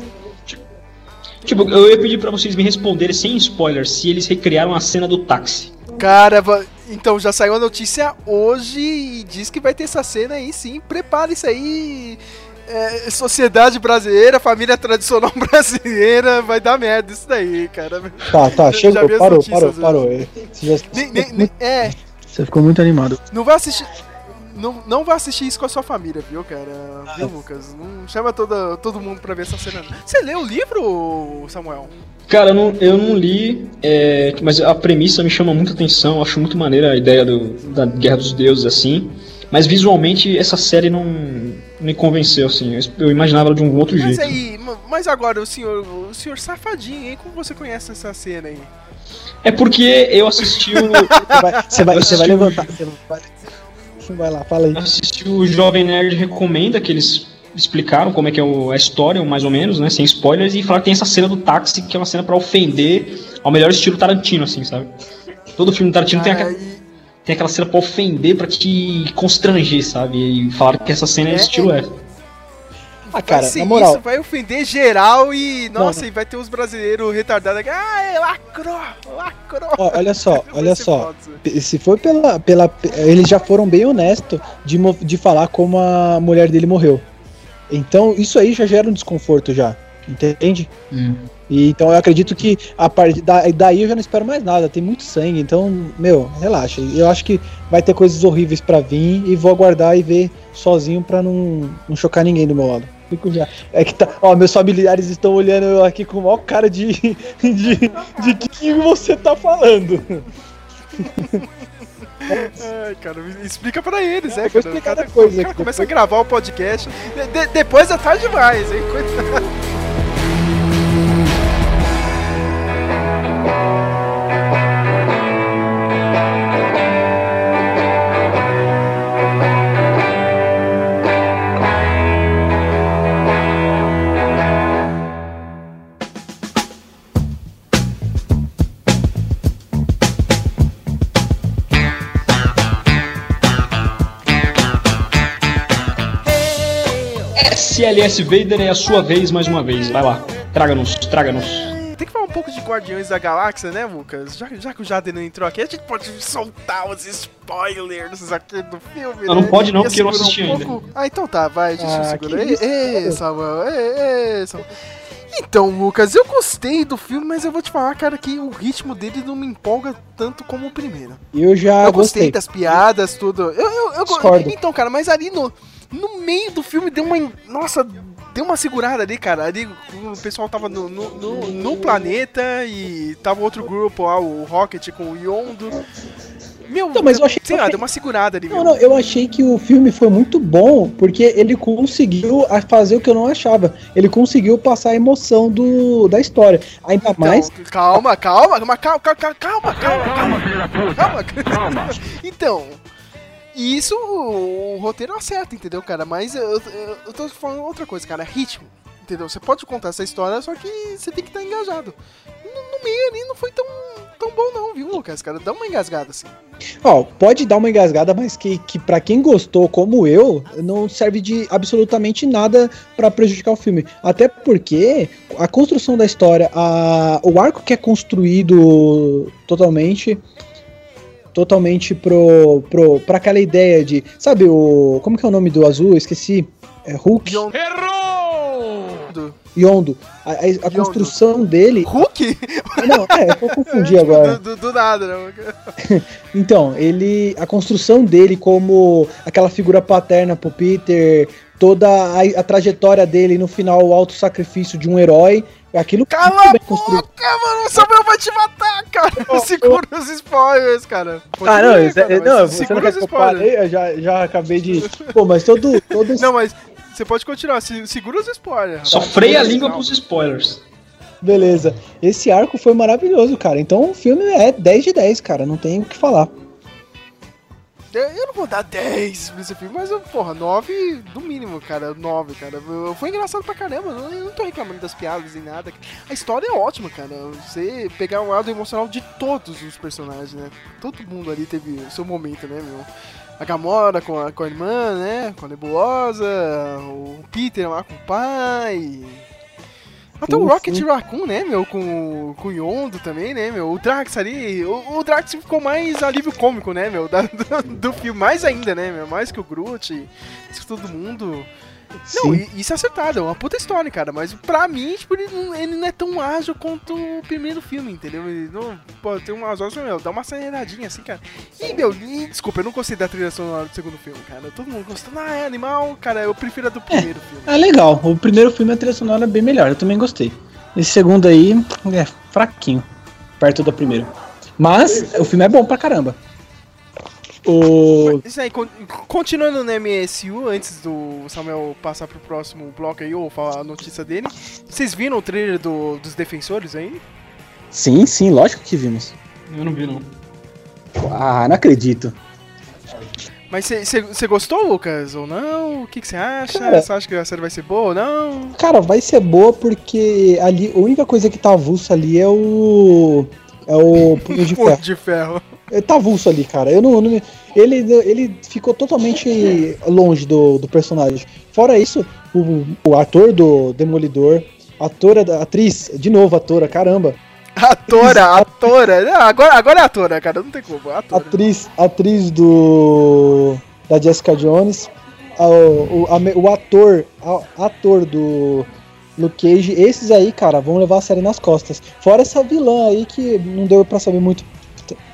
Tipo, eu ia pedir pra vocês me responderem sem spoilers se eles recriaram a cena do táxi. Cara, então já saiu a notícia hoje e diz que vai ter essa cena aí sim. Prepare isso aí. É, sociedade brasileira, família tradicional *laughs* brasileira, vai dar merda isso daí, cara. Tá, tá, *laughs* as parou, parou, hoje. parou. Você, já- Nem- nem- nem- é, você ficou muito animado. Não vai assistir. Não, não vai assistir isso com a sua família, viu, cara? Viu, Lucas? Não chama toda, todo mundo pra ver essa cena. não. Você leu o livro, Samuel? Cara, eu não, eu não li, é, mas a premissa me chama muita atenção, eu acho muito maneira a ideia do, da Guerra dos Deuses, assim. Mas visualmente essa série não me convenceu, assim. Eu, eu imaginava ela de um outro Mas jeito. aí, ma- mas agora o senhor, o senhor safadinho, hein? Como você conhece essa cena aí? É porque eu assisti o, *laughs* Você vai, você vai, você vai levantar. Você vai, vai lá, fala aí. eu assisti o Jovem Nerd Recomenda, que eles explicaram como é que é a história, mais ou menos, né? Sem spoilers, e falaram que tem essa cena do táxi, que é uma cena pra ofender ao melhor estilo Tarantino, assim, sabe? Todo filme do Tarantino tem, aquela, Aí- tem aquela cena pra ofender, pra te constranger, sabe? E falaram que essa cena é, É, estilo é. F. Ah, cara, vai ser na moral, isso, vai ofender geral e. Nossa, Não, e vai ter os brasileiros retardados aqui. Ah, é lacrou! Lacrou! ó, olha só, *laughs* olha só. foda. Se for pela, pela. Eles já foram bem honestos de, de falar como a mulher dele morreu. Então, isso aí já gera um desconforto já. Entende? E, então eu acredito que a partir da, daí eu já não espero mais nada. Tem muito sangue, então, meu, relaxa. Eu acho que vai ter coisas horríveis pra vir e vou aguardar e ver sozinho pra não, não chocar ninguém do meu lado. Fico já. É que tá. Ó, meus familiares estão olhando eu aqui com o maior cara de. de, de que você tá falando. Ai, cara, explica pra eles, É, vou cara? explicar O cara, depois, o cara começa depois- a gravar o podcast. de- depois é tarde demais, hein? Coitado. CLS Vader, é a sua vez mais uma vez. Vai lá, traga-nos, traga-nos. Tem que falar um pouco de Guardiões da Galáxia, né, Lucas? Já, já que o Jaden não entrou aqui, a gente pode soltar os spoilers aqui do filme, Não, não né? pode não, porque eu não assisti um ainda. pouco. Ah, então tá, vai, deixa eu Ah, isso, Ei, ei. Samuel, ei, ei, Samuel. Então, Lucas, eu gostei do filme, mas eu vou te falar, cara, que o ritmo dele não me empolga tanto como o primeiro. Eu já eu gostei gostei. das piadas, tudo. Eu, eu, eu Discordo. Então, cara, mas ali no, no meio do filme deu uma. Nossa, deu uma segurada ali, cara. Ali o pessoal tava no, no, no- no planeta e tava outro grupo lá, o Rocket com o Yondo. Meu, Então, mas eu achei- sei lá, achei- deu uma segurada ali, Não, meu. não, eu achei que o filme foi muito bom porque ele conseguiu a- fazer o que eu não achava. Ele conseguiu passar a emoção do, da história. Ainda Então, mais. calma, calma, calma, calma, calma, calma, calma, calma, calma. *laughs* Então, isso o, o roteiro acerta, entendeu, cara? Mas eu, eu, eu tô falando outra coisa, cara, ritmo. Entendeu? Você pode contar essa história, só que você tem que estar engajado. No, no meio ali não foi tão, tão bom não, viu, Lucas? Cara, dá uma engasgada assim. Ó, pode dar uma engasgada, mas que, que para quem gostou, como eu, não serve de absolutamente nada pra prejudicar o filme. Até porque a construção da história, a, o arco que é construído totalmente. Totalmente pro, pro, pra aquela ideia de. Sabe o. Como que é o nome do azul? Eu esqueci. É Hulk? Yondo. Yondo. A, a- a Yondo. construção dele. Hulk? Não, é, eu confundi *laughs* agora. Do, do- do nada, né? *laughs* Então, ele. A construção dele como aquela figura paterna pro Peter, toda a, a trajetória dele no final, o auto-sacrifício de um herói. Aquilo Cala a bem construído. boca, mano! O Samuel vai te matar, cara! *laughs* Segura os spoilers, cara. Pode Ah, não, é- cara, não, você não segura quer os que eu spoilers. fale? Eu já, já acabei de. *laughs* Pô, mas todo. todo Não, mas você pode continuar, se- segura os spoilers. Só freia a língua pros spoilers. Beleza. Esse arco foi maravilhoso, cara. Então o filme é 10 de 10, cara. Não tem o que falar. Eu, não vou dar 10 pra esse filme, mas, porra, 9 no mínimo, cara. 9, cara. Foi engraçado pra caramba. Eu, eu não tô reclamando das piadas nem nada. A história é ótima, cara. Você pegar o lado emocional de todos os personagens, né? Todo mundo ali teve o seu momento, né, meu? A Gamora com a, com a irmã, né? Com a Nebulosa, o Peter lá com o pai. Até o Rocket sim. Raccoon, né, meu? Com, com o Yondo também, né, meu? O Drax ali. O, o Drax ficou mais alívio cômico, né, meu? Da- *laughs* do, do filme. Mais ainda, né, meu? Mais que o Groot. Isso que todo mundo. Não, Sim. isso é acertado, é uma puta história, cara. Mas pra mim, tipo, ele não, ele não é tão ágil quanto o primeiro filme, entendeu? Ele não. Pô, tem umas horas, meu, dá uma aceleradinha assim, cara. E, meu, e, desculpa, eu não gostei da trilha sonora do segundo filme, cara. Todo mundo gostando, ah, é animal, cara, eu prefiro a do primeiro filme. É legal. O primeiro filme, a trilha sonora é bem melhor. Eu também gostei. Esse segundo aí é fraquinho. Perto do primeiro. Mas o filme é bom pra caramba. O. Isso aí, con- continuando no MSU, antes do Samuel passar pro próximo bloco aí, ou falar a notícia dele, vocês viram o trailer do- dos defensores aí? Sim, sim, lógico que vimos. Eu não vi, não. Ah, não acredito. Mas você gostou, Lucas, ou não? O que você acha? Você acha que a série vai ser boa ou não? Cara, vai ser boa porque ali a única coisa que tá avulso ali é o. É o punho de *laughs* ferro. de ferro. Ele tá avulso ali, cara. Eu não, não- ele, ele ficou totalmente longe do, do personagem. Fora isso, o, o ator do Demolidor, atora, atriz, de novo, atora, caramba. Atora, atora. Não, agora, agora é atora, cara, não tem como. Atora. Atriz, atriz do. da Jessica Jones. a- O, a o ator, a- ator do Luke Cage, esses aí, cara, vão levar a série nas costas. Fora essa vilã aí que não deu pra saber muito.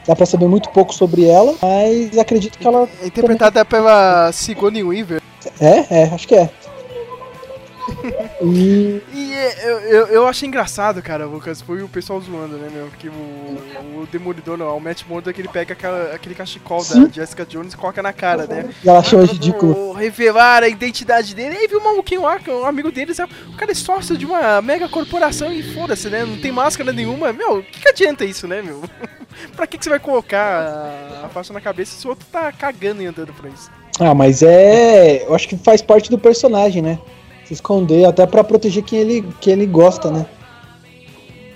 Dá pra saber muito pouco sobre ela, mas acredito que ela. É interpretada pela Sigourney Weaver. É, é, acho que é. E. E é, eu, eu, eu achei engraçado, cara, Lucas, foi o pessoal zoando, né, meu? Que o, o Demolidor, não, o Matt Murdock, ele pega aquela- aquele cachecol Sim. da Jessica Jones e coloca na cara, né? E ela achou Pra ridículo. Revelar a identidade dele. Aí viu o maluquinho lá, que é um amigo deles, é- o cara é sócio de uma mega corporação e foda-se, né? Não tem máscara nenhuma. Meu, o que, que adianta isso, né, meu? *laughs* pra que, que você vai colocar a, faixa na cabeça se o outro tá cagando e andando por isso? Ah, mas é. Eu acho que faz parte do personagem, né? Se esconder, até pra proteger quem ele, quem ele gosta, né?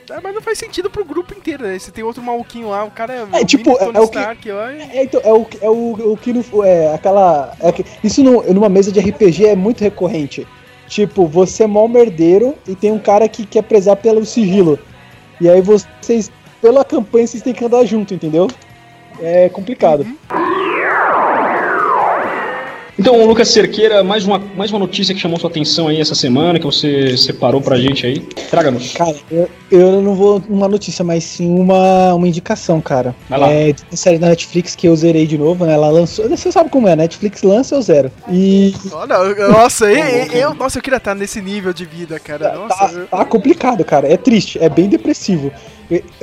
É, mas não faz sentido pro grupo inteiro, né? Você tem outro maluquinho lá, o cara é, É, o tipo, é- é o que- Stark lá, e- É, então, é o, é o, o que no, é aquela. é que- isso no- numa mesa de RPG é muito recorrente. Tipo, você é mó merdeiro e tem um cara que quer prezar pelo sigilo. E aí vocês, pela campanha, vocês têm que andar junto, entendeu? É complicado. Então, Lucas Cerqueira, mais uma, mais uma notícia que chamou sua atenção aí essa semana, que você separou pra gente aí. Traga-nos. Cara, eu, eu não vou uma notícia, mas sim uma, uma indicação, cara. Vai lá. É uma série da Netflix que eu zerei de novo, né? Ela lançou. Você sabe como é, Netflix lança eu zero. E Olha, nossa, eu, eu, nossa, eu queria estar nesse nível de vida, cara. Nossa, tá, eu- tá complicado, cara. É triste, é bem depressivo.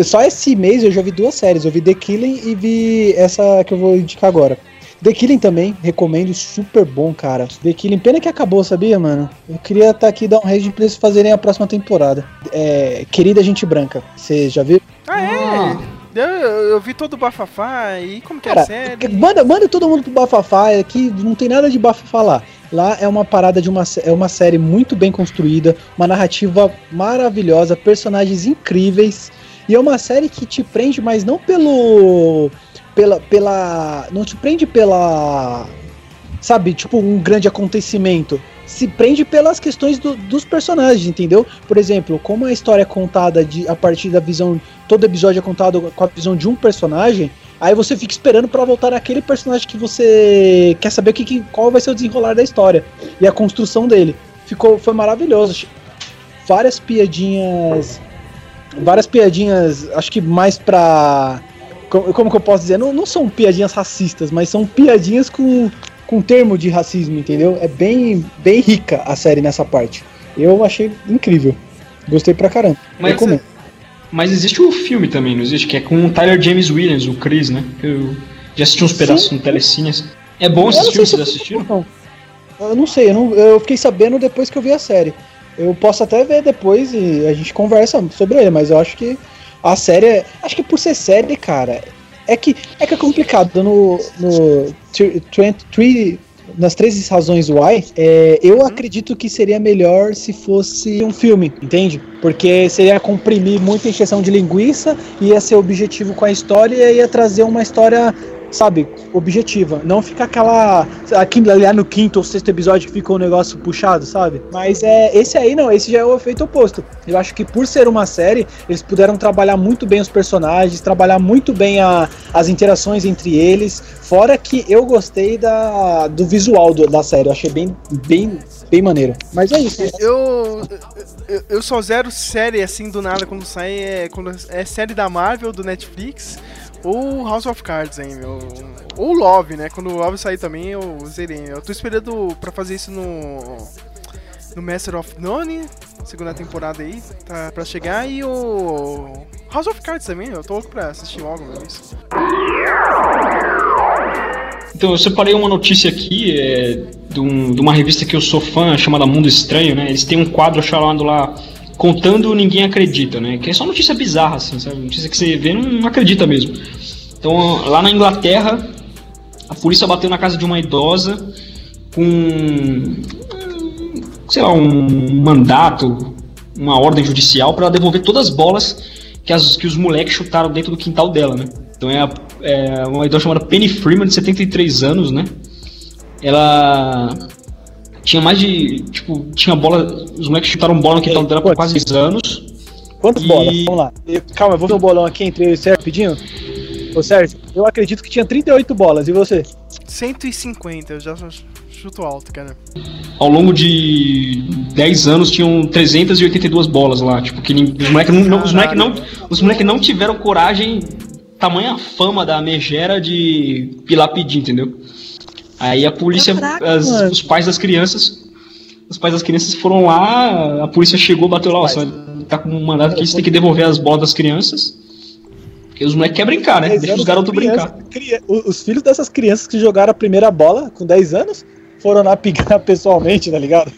Só esse mês eu já vi duas séries. Eu vi The Killing e vi essa que eu vou indicar agora. The Killing também, recomendo, super bom, cara. The Killing, pena que acabou, sabia, mano? Eu queria estar aqui e dar um raid pra eles fazerem a próxima temporada. É, Querida Gente Branca, você já viu? Ah, é? Eu, eu vi todo o bafafá e como que é a Cara, série? manda, manda todo mundo pro Bafafá, aqui não tem nada de bafafá lá. Lá é uma parada de uma, é uma série muito bem construída, uma narrativa maravilhosa, personagens incríveis. E é uma série que te prende, mas não pelo. Pela. pela. Não te prende pela. Sabe, tipo, um grande acontecimento. Se prende pelas questões do- dos personagens, entendeu? Por exemplo, como a história é contada de, a partir da visão. Todo episódio é contado com a visão de um personagem. Aí você fica esperando pra voltar naquele personagem que você quer saber que, que- qual vai ser o desenrolar da história e a construção dele. Ficou foi maravilhoso. Várias piadinhas, várias piadinhas, acho que mais pra como, como que eu posso dizer? Não, não são piadinhas racistas, mas são piadinhas com com termo de racismo, entendeu? É bem bem rica a série nessa parte. Eu achei incrível. Gostei pra caramba. Mas- Recomendo. Mas existe o filme também, não existe? Que é com o Tyler James Williams, o Chris, né? Eu já assisti uns pedaços no Telecines. É bom esses filmes, vocês eu- assistiram? Não. Eu não sei, eu, não- eu fiquei sabendo depois que eu vi a série. Eu posso até ver depois e a gente conversa sobre ele, mas eu acho que a série. é- Acho que por ser série, cara, é que é, que é complicado. No. no nas três razões why, é, eu acredito que seria melhor se fosse um filme, entende? Porque seria comprimir muita encheção de linguiça, ia ser objetivo com a história e ia trazer uma história sabe, objetiva. Não fica aquela. Aquilo ali no quinto ou sexto episódio que fica um negócio puxado, sabe? Mas é esse aí não, esse já é o efeito oposto. Eu acho que por ser uma série, eles puderam trabalhar muito bem os personagens, trabalhar muito bem a, as interações entre eles. Fora que eu gostei da, do visual do- da série, eu achei bem, bem, bem maneiro. Mas é isso. Eu, eu, eu só zero série assim do nada quando sai. É, quando é série da Marvel, do Netflix, ou House of Cards, hein, meu. Ou Love, né? Quando o Love sair também, eu zerei. Eu tô esperando pra fazer isso no. No Master of None, segunda temporada aí, tá pra chegar. E o. House of Cards também, eu tô louco pra assistir logo, meu. Isso. Então, eu separei uma notícia aqui é, de, um- de uma revista que eu sou fã, chamada Mundo Estranho, né? Eles têm um quadro chamado lá Contando Ninguém Acredita, né? Que é só notícia bizarra, assim, sabe? Notícia que você vê não, acredita mesmo. Então, lá na Inglaterra, a polícia bateu na casa de uma idosa com, sei lá, um mandato, uma ordem judicial para devolver todas as bolas que, as, que os moleques chutaram dentro do quintal dela, né? Então é, a- é uma idosa chamada Penny Freeman, de 73 anos, né? Ela tinha mais de. Tipo, tinha bola. Os moleques chutaram bola no quintal dela por quase 10 anos. Quantas E- bolas? Vamos lá. Eu- calma, eu vou ver o bolão aqui entre eu e o Sérgio rapidinho. Ô Sérgio, eu acredito que tinha 38 bolas, e você? 150, eu já chuto alto, cara. Ao longo de 10 anos tinham 382 bolas lá. Tipo, que os moleques não, não- os moleque não, os moleque não tiveram coragem, tamanha fama da megera de ir lá pedir, entendeu? Aí a polícia, Caraca, as- os pais das crianças, os pais das crianças foram lá, a polícia chegou, bateu lá, ó, você tá com um mandado aqui, você tem que devolver as bolas das crianças. Porque os moleques querem brincar, né? 10 Deixa os garotos criança- brincar. cria- os filhos dessas crianças que jogaram a primeira bola com 10 anos foram lá *laughs* picar pessoalmente, tá ligado?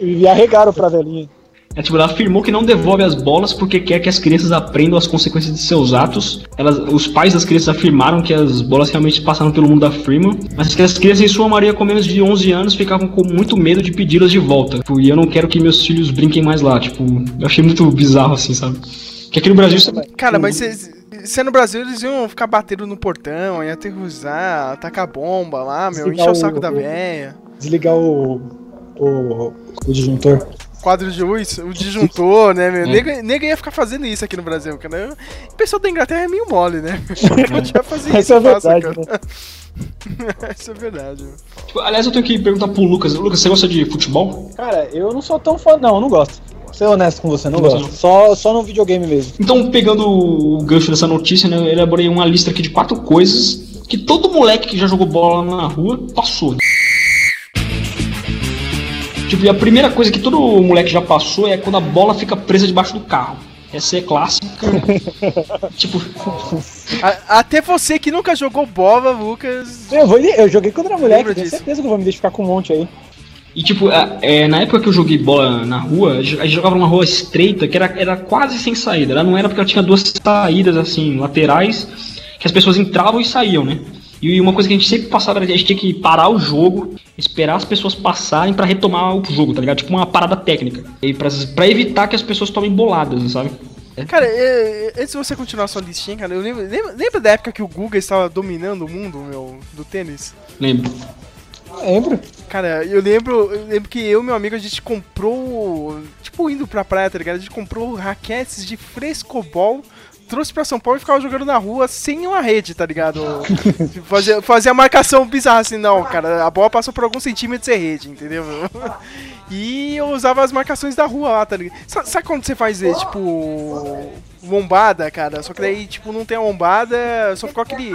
E arregaram pra velhinha. É, tipo, ela afirmou que não devolve as bolas porque quer que as crianças aprendam as consequências de seus atos. Elas, os pais das crianças afirmaram que as bolas realmente passaram pelo mundo da Freeman, mas que as crianças, em sua maioria, com menos de 11 anos, ficavam com muito medo de pedi-las de volta. Tipo, e eu não quero que meus filhos brinquem mais lá. Tipo, eu achei muito bizarro assim, sabe? Que aqui no Brasil. sabe? Cara, mas se, se é no Brasil, eles iam ficar batendo no portão, ia aterrorizar, tacar bomba lá, meu, encher o o- saco da véia. Desligar o, O, o disjuntor. Quadro de luz, o disjuntor, né, meu? Nega, nega ia ficar fazendo isso aqui no Brasil, cara. O pessoal da Inglaterra é meio mole, né? *laughs* Podia fazer Isso é fácil, verdade, né? cara. *laughs* Isso é verdade. Tipo, aliás, eu tenho que perguntar pro Lucas. Lucas, você gosta de futebol? Cara, eu não sou tão fã, não, eu não gosto. Vou ser honesto com você, não gosto. Só, só no videogame mesmo. Então, pegando o gancho dessa notícia, né, eu elaborei uma lista aqui de quatro coisas que todo moleque que já jogou bola na rua passou. Tipo, e a primeira coisa que todo moleque já passou é quando a bola fica presa debaixo do carro. Essa é clássica. *laughs* tipo, A- até você que nunca jogou bola, Lucas. Eu, vou, eu joguei quando era moleque, tenho disso? certeza que eu vou me identificar com um monte aí. E tipo, a- é, na época que eu joguei bola na rua, a gente jogava numa rua estreita que era, era quase sem saída. Ela não era porque ela tinha duas saídas assim, laterais, que as pessoas entravam e saíam, né? E uma coisa que a gente sempre passava a gente tinha que parar o jogo, esperar as pessoas passarem pra retomar o jogo, tá ligado? Tipo uma parada técnica. E pra, pra evitar que as pessoas tomem boladas, sabe? Cara, é, é, antes de você continuar sua listinha, cara, eu lembro, lembra, lembra da época que o Guga estava dominando o mundo, meu, do tênis? Lembro. Lembro. Cara, eu lembro, eu lembro que eu e meu amigo a gente comprou, tipo, indo pra praia, tá ligado? A gente comprou raquetes de frescobol, trouxe pra São Paulo e ficava jogando na rua sem uma rede, tá ligado? *laughs* fazia, fazia marcação bizarra assim, não, cara, a bola passou por alguns centímetros sem rede, entendeu? *laughs* E eu usava as marcações da rua lá, tá ligado? Sa- Sabe quando você faz, eh, tipo, lombada, cara? Só que daí, tipo, não tem a lombada, só ficou aquele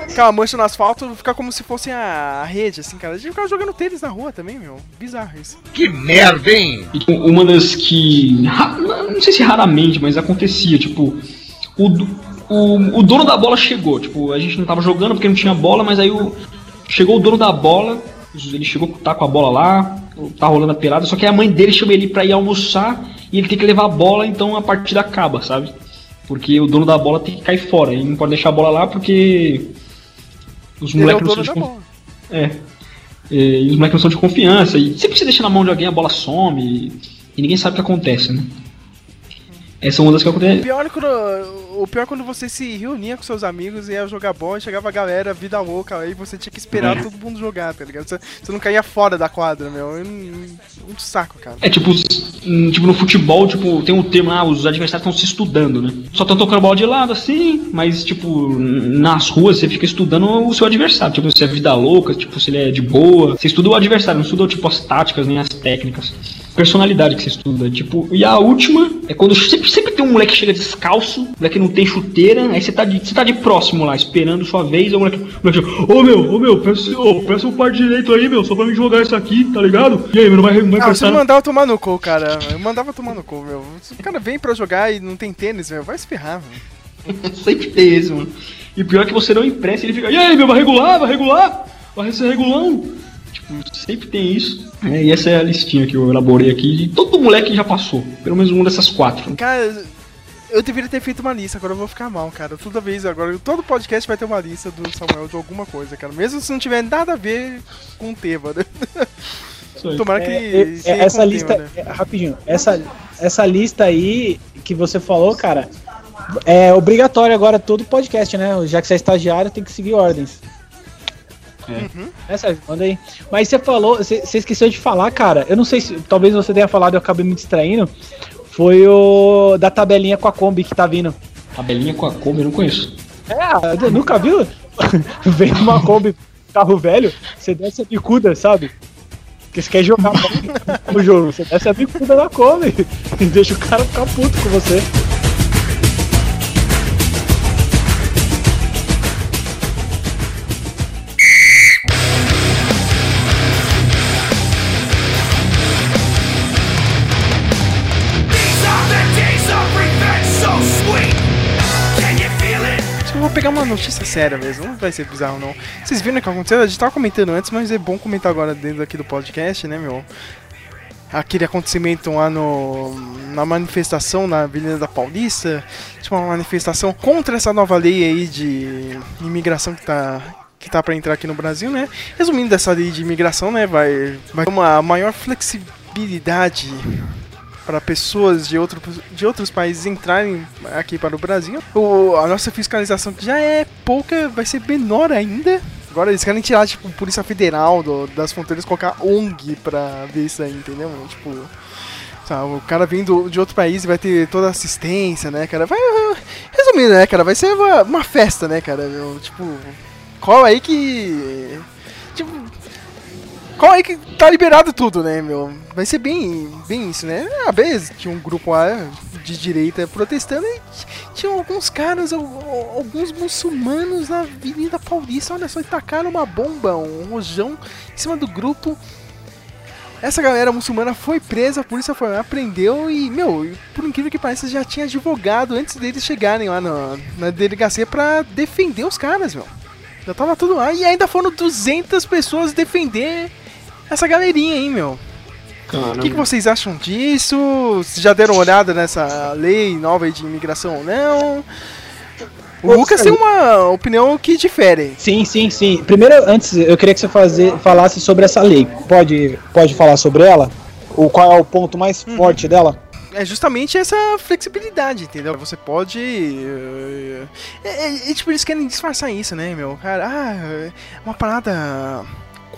aquela mancha no asfalto, fica como se fosse a rede, assim, cara. A gente ficava jogando tênis na rua também, meu. Bizarro isso. Que merda, hein? E, tipo, uma das que. Não sei se raramente, mas acontecia, tipo. O, o, o dono da bola chegou, tipo, a gente não tava jogando porque não tinha bola, mas aí o, chegou o dono da bola, ele chegou, tá com a bola lá, tá rolando a pelada, só que a mãe dele chama ele pra ir almoçar e ele tem que levar a bola, então a partida acaba, sabe? Porque o dono da bola tem que cair fora, ele não pode deixar a bola lá porque. Os é moleques não dono são de bola. é. E os moleques não são de confiança. E sempre que você deixa na mão de alguém, a bola some. E, e ninguém sabe o que acontece, né? Essa é uma das que O acontece. pior, é quando, o pior é quando você se reunia com seus amigos e ia jogar bola e chegava a galera, vida louca, aí você tinha que esperar É. todo mundo jogar, tá ligado? Você, você não caía fora da quadra, meu. Um, saco, cara. É tipo, hum, tipo, no futebol, tipo, tem um termo, ah, os adversários estão se estudando, né? Só estão tocando bola de lado, assim, mas, tipo, nas ruas você fica estudando o seu adversário. Tipo, se é vida louca, tipo, se ele é de boa. Você estuda o adversário, não estuda, tipo, as táticas nem as técnicas. Personalidade que você estuda. Tipo, e a última é quando sempre, sempre tem um moleque que chega descalço, moleque não tem chuteira, aí você tá de, você tá de próximo lá, esperando sua vez, o moleque, o moleque ô meu, ô meu, peça, ô, peça um par direito aí, meu, só pra me jogar isso aqui, tá ligado? E aí, meu, não vai, não vai Ah, prestar mandava tomar no cu, cara. Eu mandava tomar no cu, meu. Se o cara vem pra jogar e não tem tênis, meu, vai se ferrar, meu. *laughs* Sempre tem esse, mano. E pior é que você não empresta, ele fica, e aí, meu, vai regular, vai regular? Vai ser regulão? Sempre tem isso. É, e essa é a listinha que eu elaborei aqui. de todo moleque já passou. Pelo menos uma dessas quatro. Cara, eu deveria ter feito uma lista, agora eu vou ficar mal, cara. Toda vez agora, todo podcast vai ter uma lista do Samuel de alguma coisa, cara. Mesmo se não tiver nada a ver com o tema, né? Tomara que. É, é, tenha essa com o lista, tema, né? é, rapidinho, essa, essa lista aí que você falou, cara, é obrigatório agora todo podcast, né? Já que você é estagiário, tem que seguir ordens. Uhum. É, Sérgio, manda aí. Mas você falou, você, você esqueceu de falar, cara. Eu não sei se talvez você tenha falado e eu acabei me distraindo. Foi o da tabelinha com a Kombi que tá vindo. Tabelinha com a Kombi, eu não conheço. É, nunca viu? *laughs* Vem uma Kombi, carro velho, você desce a bicuda, sabe? Porque você quer jogar o jogo, você desce a bicuda na Kombi *laughs* e deixa o cara ficar puto com você. Pegar uma notícia séria mesmo, não vai ser bizarro não. Vocês viram o que aconteceu? A gente tava comentando antes, mas é bom comentar agora dentro aqui do podcast, né, meu? Aquele acontecimento lá no, na manifestação na Avenida da Paulista, tipo uma manifestação contra essa nova lei aí de imigração que tá que tá para entrar aqui no Brasil, né? Resumindo dessa lei de imigração, né, vai vai ter uma maior flexibilidade para pessoas de, outro, de outros países entrarem aqui para o Brasil. O, a nossa fiscalização, que já é pouca, vai ser menor ainda. Agora eles querem tirar, tipo, Polícia Federal do- das fronteiras colocar ONG pra ver isso aí, entendeu? Tipo. Sabe, o cara vindo de outro país vai ter toda a assistência, né, cara? Vai. Resumindo, né, cara? Vai ser uma, uma festa, né, cara? Tipo. Qual aí que. Qual aí que tá liberado tudo, né, meu? Vai ser bem, bem isso, né? Às vezes tinha um grupo lá de direita protestando e t- tinha alguns caras, al- al- alguns muçulmanos na Avenida Paulista, olha só, tacaram uma bomba, um rojão em cima do grupo. Essa galera muçulmana foi presa, a polícia foi lá, prendeu e, meu, por incrível que pareça, já tinha advogado antes deles chegarem lá na, na delegacia pra defender os caras, meu. Já tava tudo lá e ainda foram 200 pessoas defender essa galerinha aí, meu. O que, que vocês acham disso? Vocês já deram uma olhada nessa lei nova aí de imigração ou não? O Lucas tem uma opinião que difere. Sim, sim, sim. Primeiro, antes, eu queria que você fazer, falasse sobre essa lei. Pode, pode falar sobre ela? O qual é o ponto mais forte dela? É justamente essa flexibilidade, entendeu? Você pode. eh, É, é- é tipo, eles querem disfarçar isso, né, meu? Cara, ah, é uma parada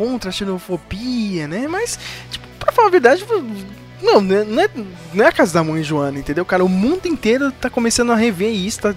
contra a xenofobia, né? Mas, tipo, pra falar a verdade, não, não é, não é- não é a casa da mãe Joana, entendeu, cara? O mundo inteiro tá começando a rever isso, tá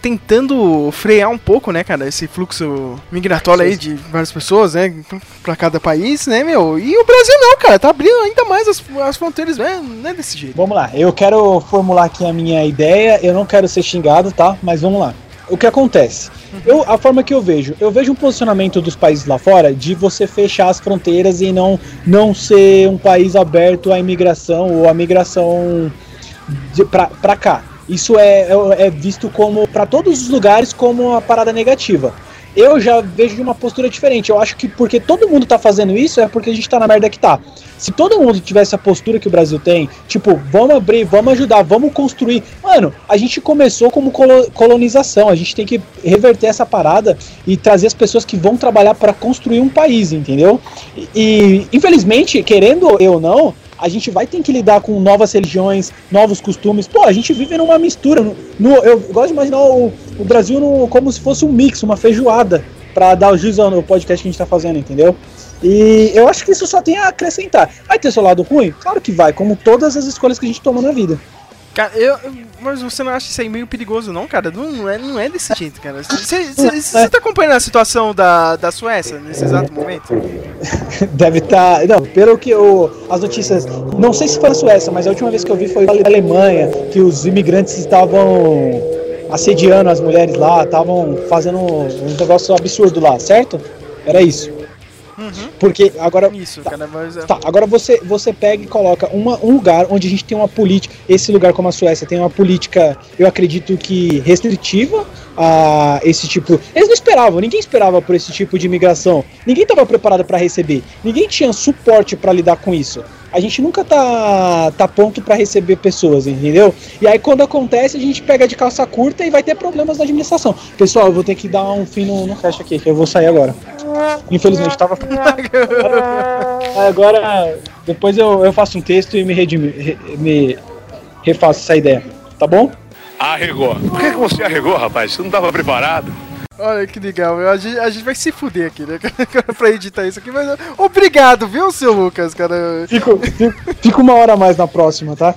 tentando frear um pouco, né, cara, esse fluxo migratório aí de várias pessoas, né, pra cada país, né, meu? E o Brasil não, cara, tá abrindo ainda mais as, as fronteiras, né? Não é desse jeito. Vamos lá, eu quero formular aqui a minha ideia, eu não quero ser xingado, tá? Mas vamos lá. O que acontece? Eu, a forma que eu vejo, eu vejo um posicionamento dos países lá fora de você fechar as fronteiras e não, não ser um país aberto à imigração ou à migração pra cá. Isso é, é, é visto como, para todos os lugares, como uma parada negativa. Eu já vejo de uma postura diferente. Eu acho que porque todo mundo tá fazendo isso é porque a gente tá na merda que tá. Se todo mundo tivesse a postura que o Brasil tem, tipo, vamos abrir, vamos ajudar, vamos construir. Mano, a gente começou como colo- colonização. A gente tem que reverter essa parada e trazer as pessoas que vão trabalhar para construir um país, entendeu? E, infelizmente, querendo ou não, a gente vai ter que lidar com novas religiões, novos costumes. Pô, a gente vive numa mistura. No, no- eu gosto de imaginar o, o Brasil no- como se fosse um mix, uma feijoada, pra dar o juízo ao podcast que a gente tá fazendo, entendeu? E eu acho que isso só tem a acrescentar. Vai ter seu lado ruim? Claro que vai, como todas as escolhas que a gente toma na vida. Cara, eu, mas você não acha isso aí meio perigoso, não, cara? Não, não é, não é desse jeito, cara. Você você *laughs* tá acompanhando a situação da, da Suécia nesse exato momento? *laughs* Deve estar. não, pelo que eu, as notícias. Não sei se foi na Suécia, mas a última vez que eu vi foi na Alemanha, que os imigrantes estavam assediando as mulheres lá, estavam fazendo um negócio absurdo lá, certo? Era isso. Porque agora. Isso, tá, cara, mas. é- Tá, agora você, você pega e coloca uma, um lugar onde a gente tem uma política, esse lugar como a Suécia tem uma política, eu acredito que restritiva a esse tipo. Eles não esperavam, ninguém esperava por esse tipo de imigração. Ninguém estava preparado para receber. Ninguém tinha suporte para lidar com isso. A gente nunca tá, tá pronto para receber pessoas, entendeu? E aí quando acontece, a gente pega de calça curta e vai ter problemas na administração. Pessoal, eu vou ter que dar um fim no, no cast aqui, que eu vou sair agora. Infelizmente, tava. *laughs* Agora, depois eu, eu faço um texto e me, redimi, re- me refaço essa ideia. Tá bom? Arregou. Por que que você arregou, rapaz? Você não estava preparado? Olha que legal. A gente, a gente vai se fuder aqui, né, *laughs* pra editar isso aqui, mas obrigado, viu, seu Lucas, cara? Fico, fico, fico uma hora a mais na próxima, tá?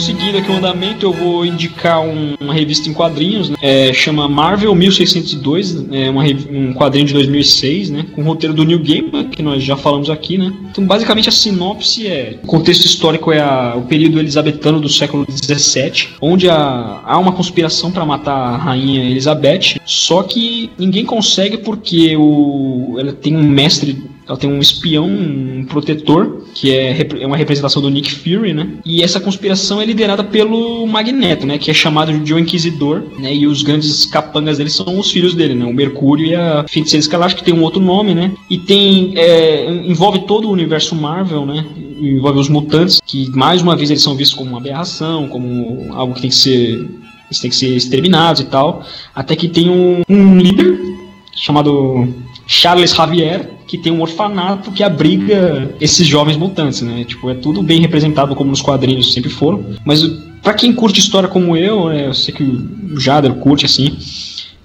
Seguindo aqui o andamento, eu vou indicar um- uma revista em quadrinhos, né? É, chama Marvel 1602, é uma um quadrinho de 2006, né? Com o roteiro do Neil Gaiman, que nós já falamos aqui, né? Então, basicamente, a sinopse é... O contexto histórico é a- o período elisabetano do século XVII, onde a- há uma conspiração para matar a rainha Elizabeth, só que ninguém consegue porque o, ela tem um mestre ela tem um espião, um protetor, que é, é uma representação do Nick Fury, né? E essa conspiração é liderada pelo Magneto, né? Que é chamado de o Inquisidor, né? E os grandes capangas dele são os filhos dele, né? O Mercúrio e a Feiticeira Escarlate, que tem um outro nome, né? E tem... é, envolve todo o universo Marvel, né? Envolve os mutantes, que mais uma vez eles são vistos como uma aberração, como algo que tem que ser... Eles têm que ser exterminados e tal. Até que tem um, um líder chamado Charles Xavier, que tem um orfanato que abriga esses jovens mutantes, né? Tipo, é tudo bem representado como nos quadrinhos sempre foram, mas pra quem curte história como eu, né, eu sei que o Jader curte assim,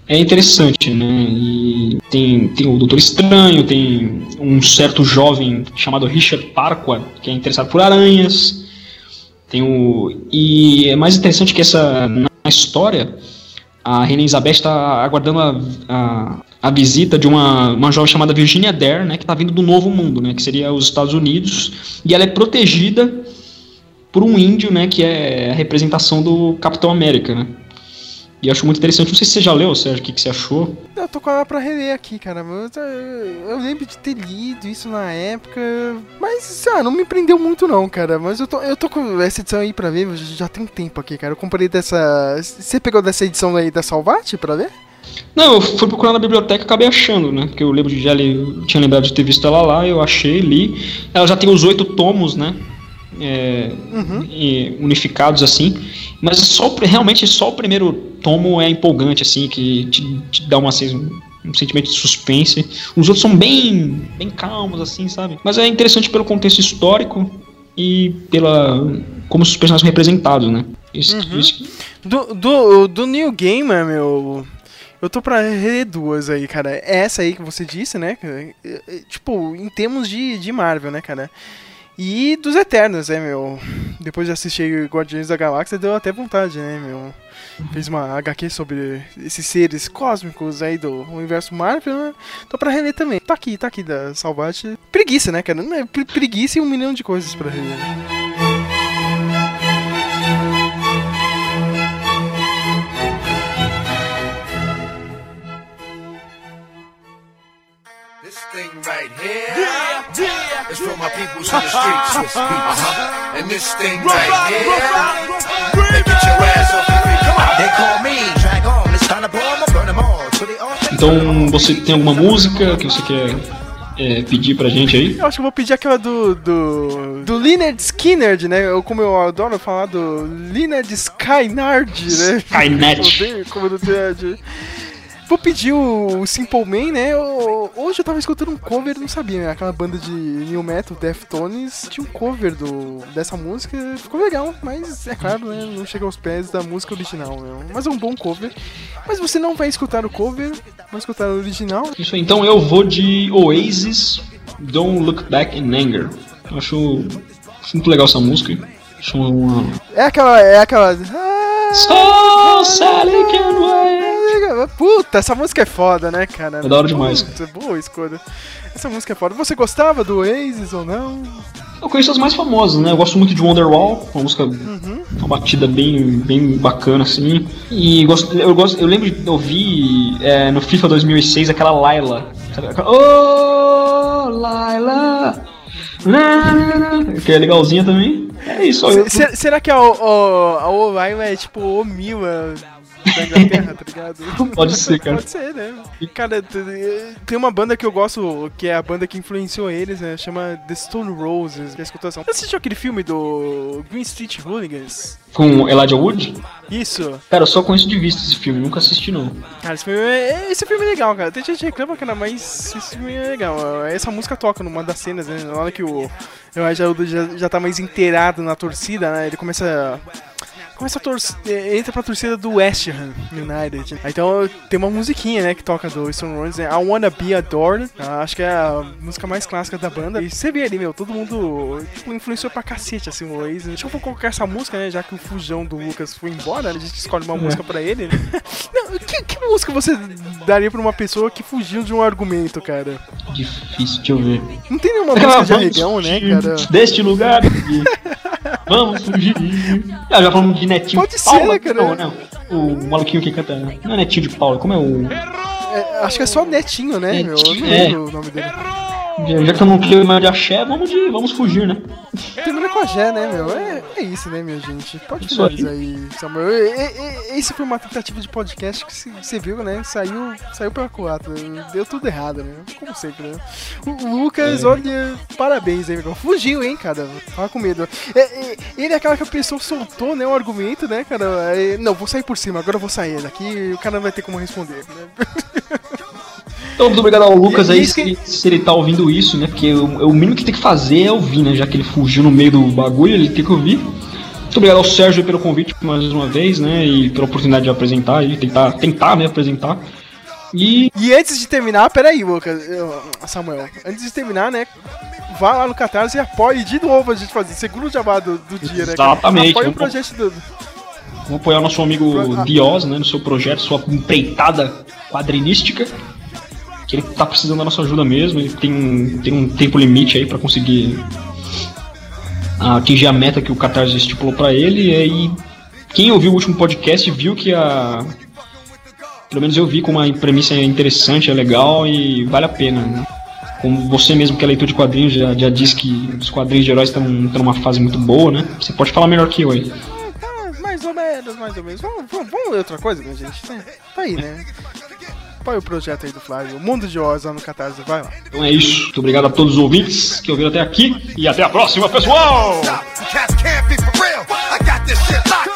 é interessante, né? E tem, tem o Doutor Estranho, tem um certo jovem chamado Richard Parquar, que é interessado por aranhas. Tem o. E é mais interessante que essa. Na história, a Reina Elizabeth está aguardando a, a, a visita de uma, uma jovem chamada Virginia Dare, né? Que está vindo do Novo Mundo, né? Que seria os Estados Unidos. E ela é protegida por um índio, né? Que é a representação do Capitão América, né? E acho muito interessante. Não sei se você já leu, Sérgio, o que, que você achou. Eu tô com ela pra reler aqui, cara. Eu, eu lembro de ter lido isso na época. Mas, não me prendeu muito, não, cara. Mas eu tô, eu tô com essa edição aí pra ver. Já tem um tempo aqui, cara. Eu comprei dessa. Você pegou dessa edição aí da Salvate pra ver? Não, eu fui procurar na biblioteca e acabei achando, né? Porque eu lembro de eu tinha lembrado de ter visto ela lá, eu achei, li. Ela já tem os oito tomos, né? É, e unificados assim. Mas só, realmente só o primeiro tomo é empolgante, assim, que te, te dá uma, assim, um, um sentimento de suspense. Os outros são bem, bem calmos, assim, sabe? Mas é interessante pelo contexto histórico e pela. como os personagens são representados, né? Isso, isso- Do, do, do New Gamer, meu. Eu tô pra reler duas aí, cara. Essa aí que você disse, né? É, é, Tipo, em termos de, de Marvel, né, cara? E dos Eternos, né, meu? Depois de assistir Guardiões da Galáxia, deu até vontade, né, meu? Fez uma HQ sobre esses seres cósmicos aí do universo Marvel, né? Tô pra reler também. Tá aqui, tá aqui da Salvate. Preguiça, né, cara? É Preguiça e um milhão de coisas pra reler. Uh-huh. And this thing right here, they get your ass off your feet. Come on. They call me, drag on. It's time to blow 'em, burn 'em all. To the altar. Então, você tem alguma música que você quer é, pedir pra gente aí? Eu acho que eu vou pedir aquela do. do. do Leonard Skinner, né? Eu, como eu adoro falar do Leonard Skynard, né? Skynet. Como do Ted. Vou pedir o, Simple Man, né? Eu- hoje eu tava escutando um cover, não sabia, né? Aquela banda de new metal, Deftones, tinha um cover do, dessa música, ficou legal, mas é claro, né? Não chega aos pés da música original, meu. Mas é um bom cover. Mas você não vai escutar o cover, vai escutar o original. Isso aí, então eu vou de Oasis, Don't Look Back in Anger. Eu acho, acho muito legal essa música. Acho uma. É aquela. É aquela. Ah, So Sally can wait. Puta, essa música é foda, né, cara? É da hora demais, Puta, boa escolha. Essa música é foda. Você gostava do Oasis ou não? Eu conheço as mais famosas, né? Eu gosto muito de Wonderwall, uma música, uma batida bem, bem bacana, assim. E gosto, eu, gosto, eu lembro de ouvir é, no FIFA 2006 aquela Laila. Aquela, Oh, Laila! Que é legalzinha também. É isso, será que a, o- a Olaila é tipo o Mila da tá ligado? *laughs* Pode ser, cara. Pode ser, né? Cara, tem uma banda que eu gosto, que é a banda que influenciou eles, né? Chama The Stone Roses, que é a escutação. Você assistiu aquele filme do Green Street Hooligans? com Elijah Wood. Isso. Cara, eu só conheço de vista esse filme, nunca assisti não. Cara, esse filme é, esse filme é legal, cara. Tem gente que reclama, cara, mas esse filme é legal. Essa música toca numa das cenas, né? Na hora que o Elijah Wood já, já tá mais inteirado na torcida, né? Ele começa... Começa a torcer, entra pra torcida do West Ham United. Então tem uma musiquinha, né, que toca do Stone Roses, né? I Wanna Be Adored. Ah, acho que é a música mais clássica da banda. E você vê ali, meu, todo mundo tipo, influenciou pra cacete, assim, o Oasis. Deixa eu vou colocar essa música, né, já que o fujão do Lucas foi embora, a gente escolhe uma música pra ele. né? *laughs* Não, que, que música você daria pra uma pessoa que fugiu de um argumento, cara? Difícil, deixa eu ver. Não tem nenhuma Aquela, música de arregão, né, cara? Deste lugar. *laughs* vamos fugir. Ah, já falamos de Netinho Pode de ser, Paula. cara. Não, não. O maluquinho que canta. Não é Netinho de Paula, como é o. É, acho que é só Netinho, né, meu? Eu não É. lembro o nome dele. Já, já que eu não quero mais de axé, vamos, de, vamos fugir, né? Termina com a Gé, né, meu? É, é isso, né, minha gente? Pode finalizar aí, Samuel. E- e- e- Esse foi uma tentativa de podcast que você viu, né? Saiu, saiu pela culatra. Deu tudo errado, né? Como sempre, né? O o Lucas, É. olha, parabéns aí, meu. Fugiu, hein, cara? Tava com medo. É, é, ele é aquela que a pessoa soltou, né? Um argumento, né, cara? Aí, não, vou sair por cima, agora eu vou sair daqui e o cara não vai ter como responder, né? *laughs* Então, muito obrigado ao Lucas E- aí, se, que- ele- se ele tá ouvindo isso, né? Porque o, o mínimo que tem que fazer é ouvir, né? Já que ele fugiu no meio do bagulho, ele tem que ouvir. Muito obrigado ao Sérgio pelo convite mais uma vez, né? E pela oportunidade de apresentar e tentar, tentar né, apresentar. E E antes de terminar, peraí, Lucas, Samuel. Antes de terminar, né? Vá lá no Catarse e apoie de novo a gente fazer. Segundo jabá do, do dia, né? cara? Exatamente. Apoie o projeto do. vamos apoiar o nosso amigo Dios, né? No seu projeto, sua empreitada quadrinística. Que ele tá precisando da nossa ajuda mesmo. Ele tem, tem um tempo limite aí pra conseguir atingir a meta que o Catarse estipulou pra ele. E aí, quem ouviu o último podcast viu que a. Pelo menos eu vi como a premissa é interessante, é legal e vale a pena, né? Como você mesmo que é leitor de quadrinhos já, já disse que os quadrinhos de heróis estão numa fase muito boa, né? Você pode falar melhor que eu aí. Ah, mais ou menos, mais ou menos. Vamos, vamos, vamos outra coisa, minha gente. Tá, tá aí, né? Apoie o projeto aí do Flávio. O Mundo de Oz lá no Catarse. Vai lá. Então é isso. Muito obrigado a todos os ouvintes que ouviram até aqui e até a próxima, pessoal! Stop. You cats can't be for real. I got this shit locked.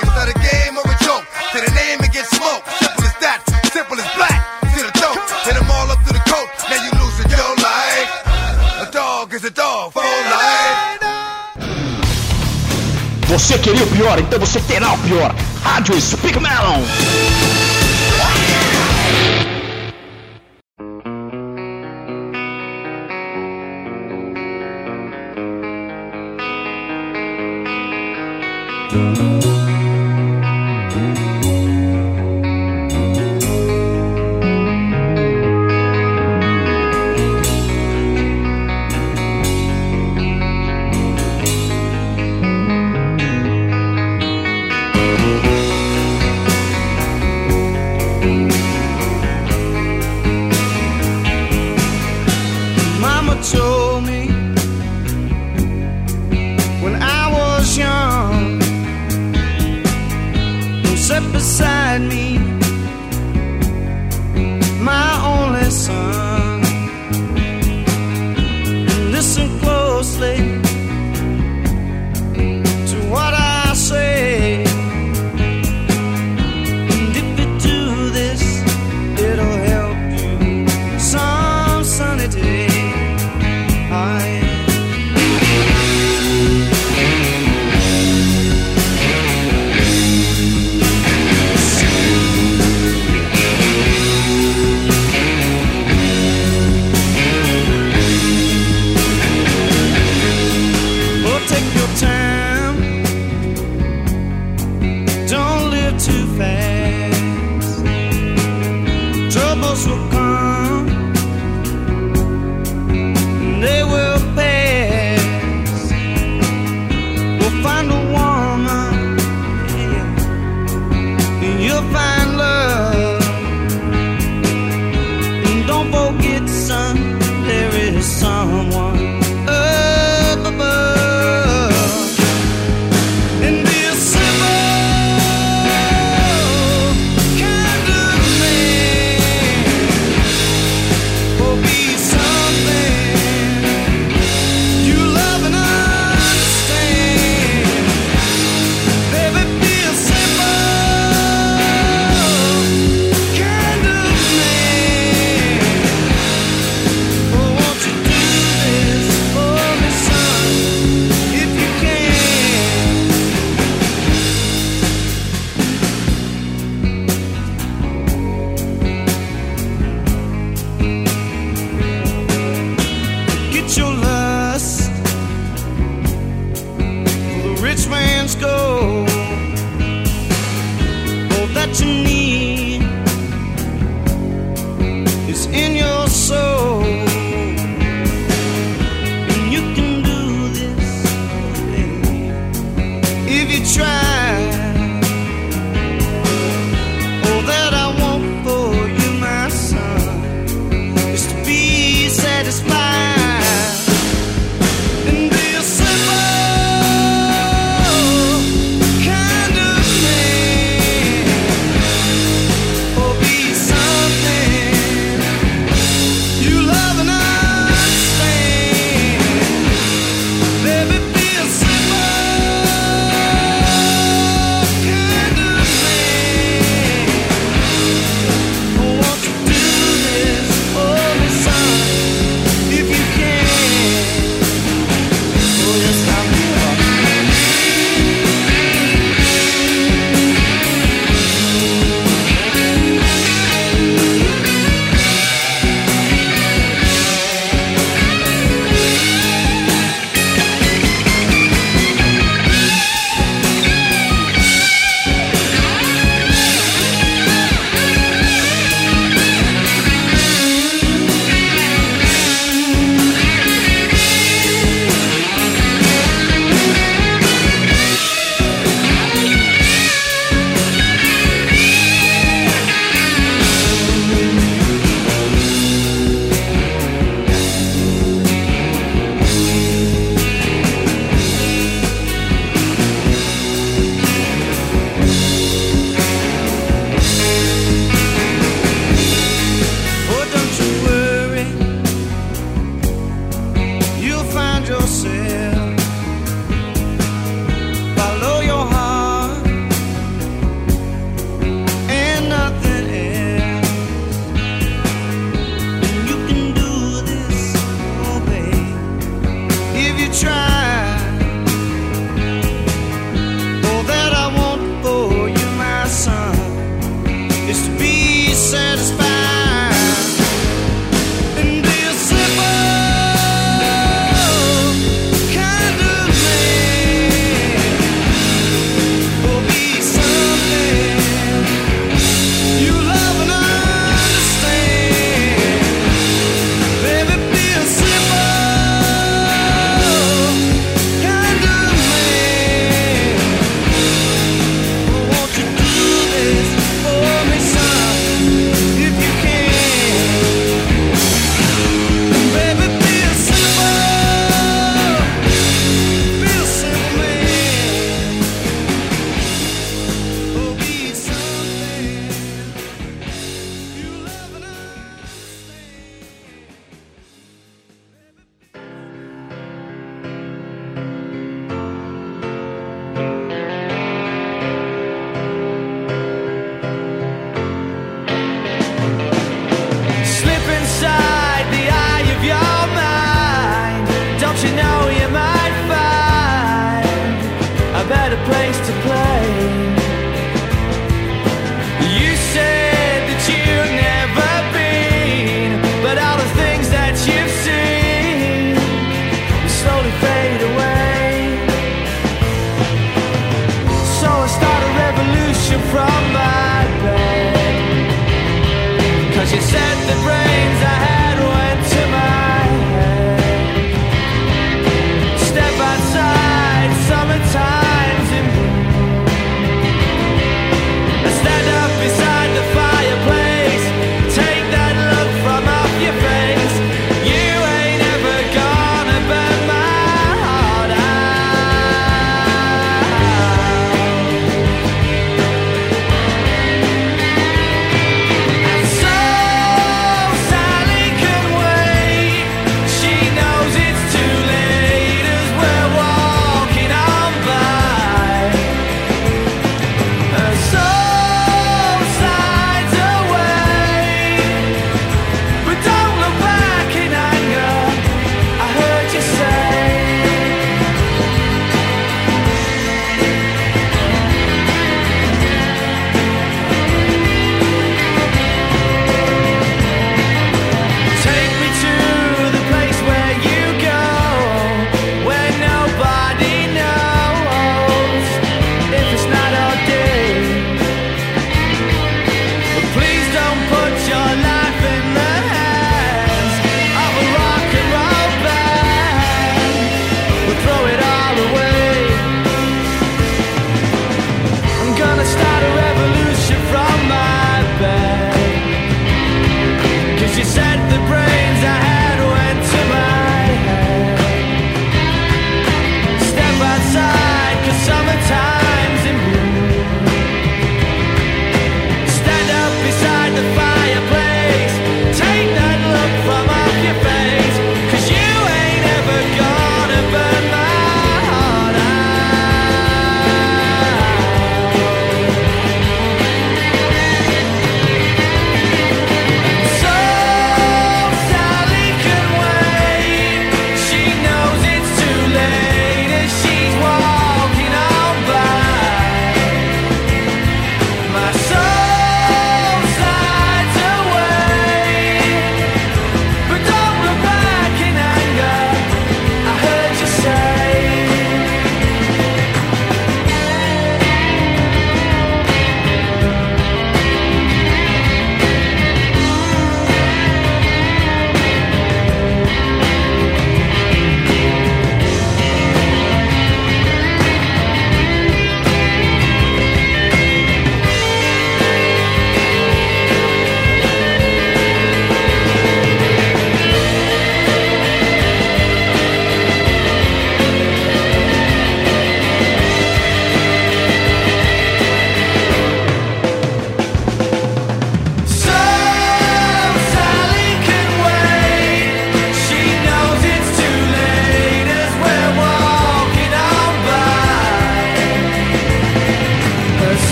find yourself.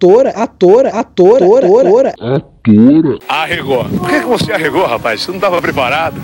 atora, atora, atora, atora, atora. Arregou. Por que, é que você arregou, rapaz? Você não estava preparado.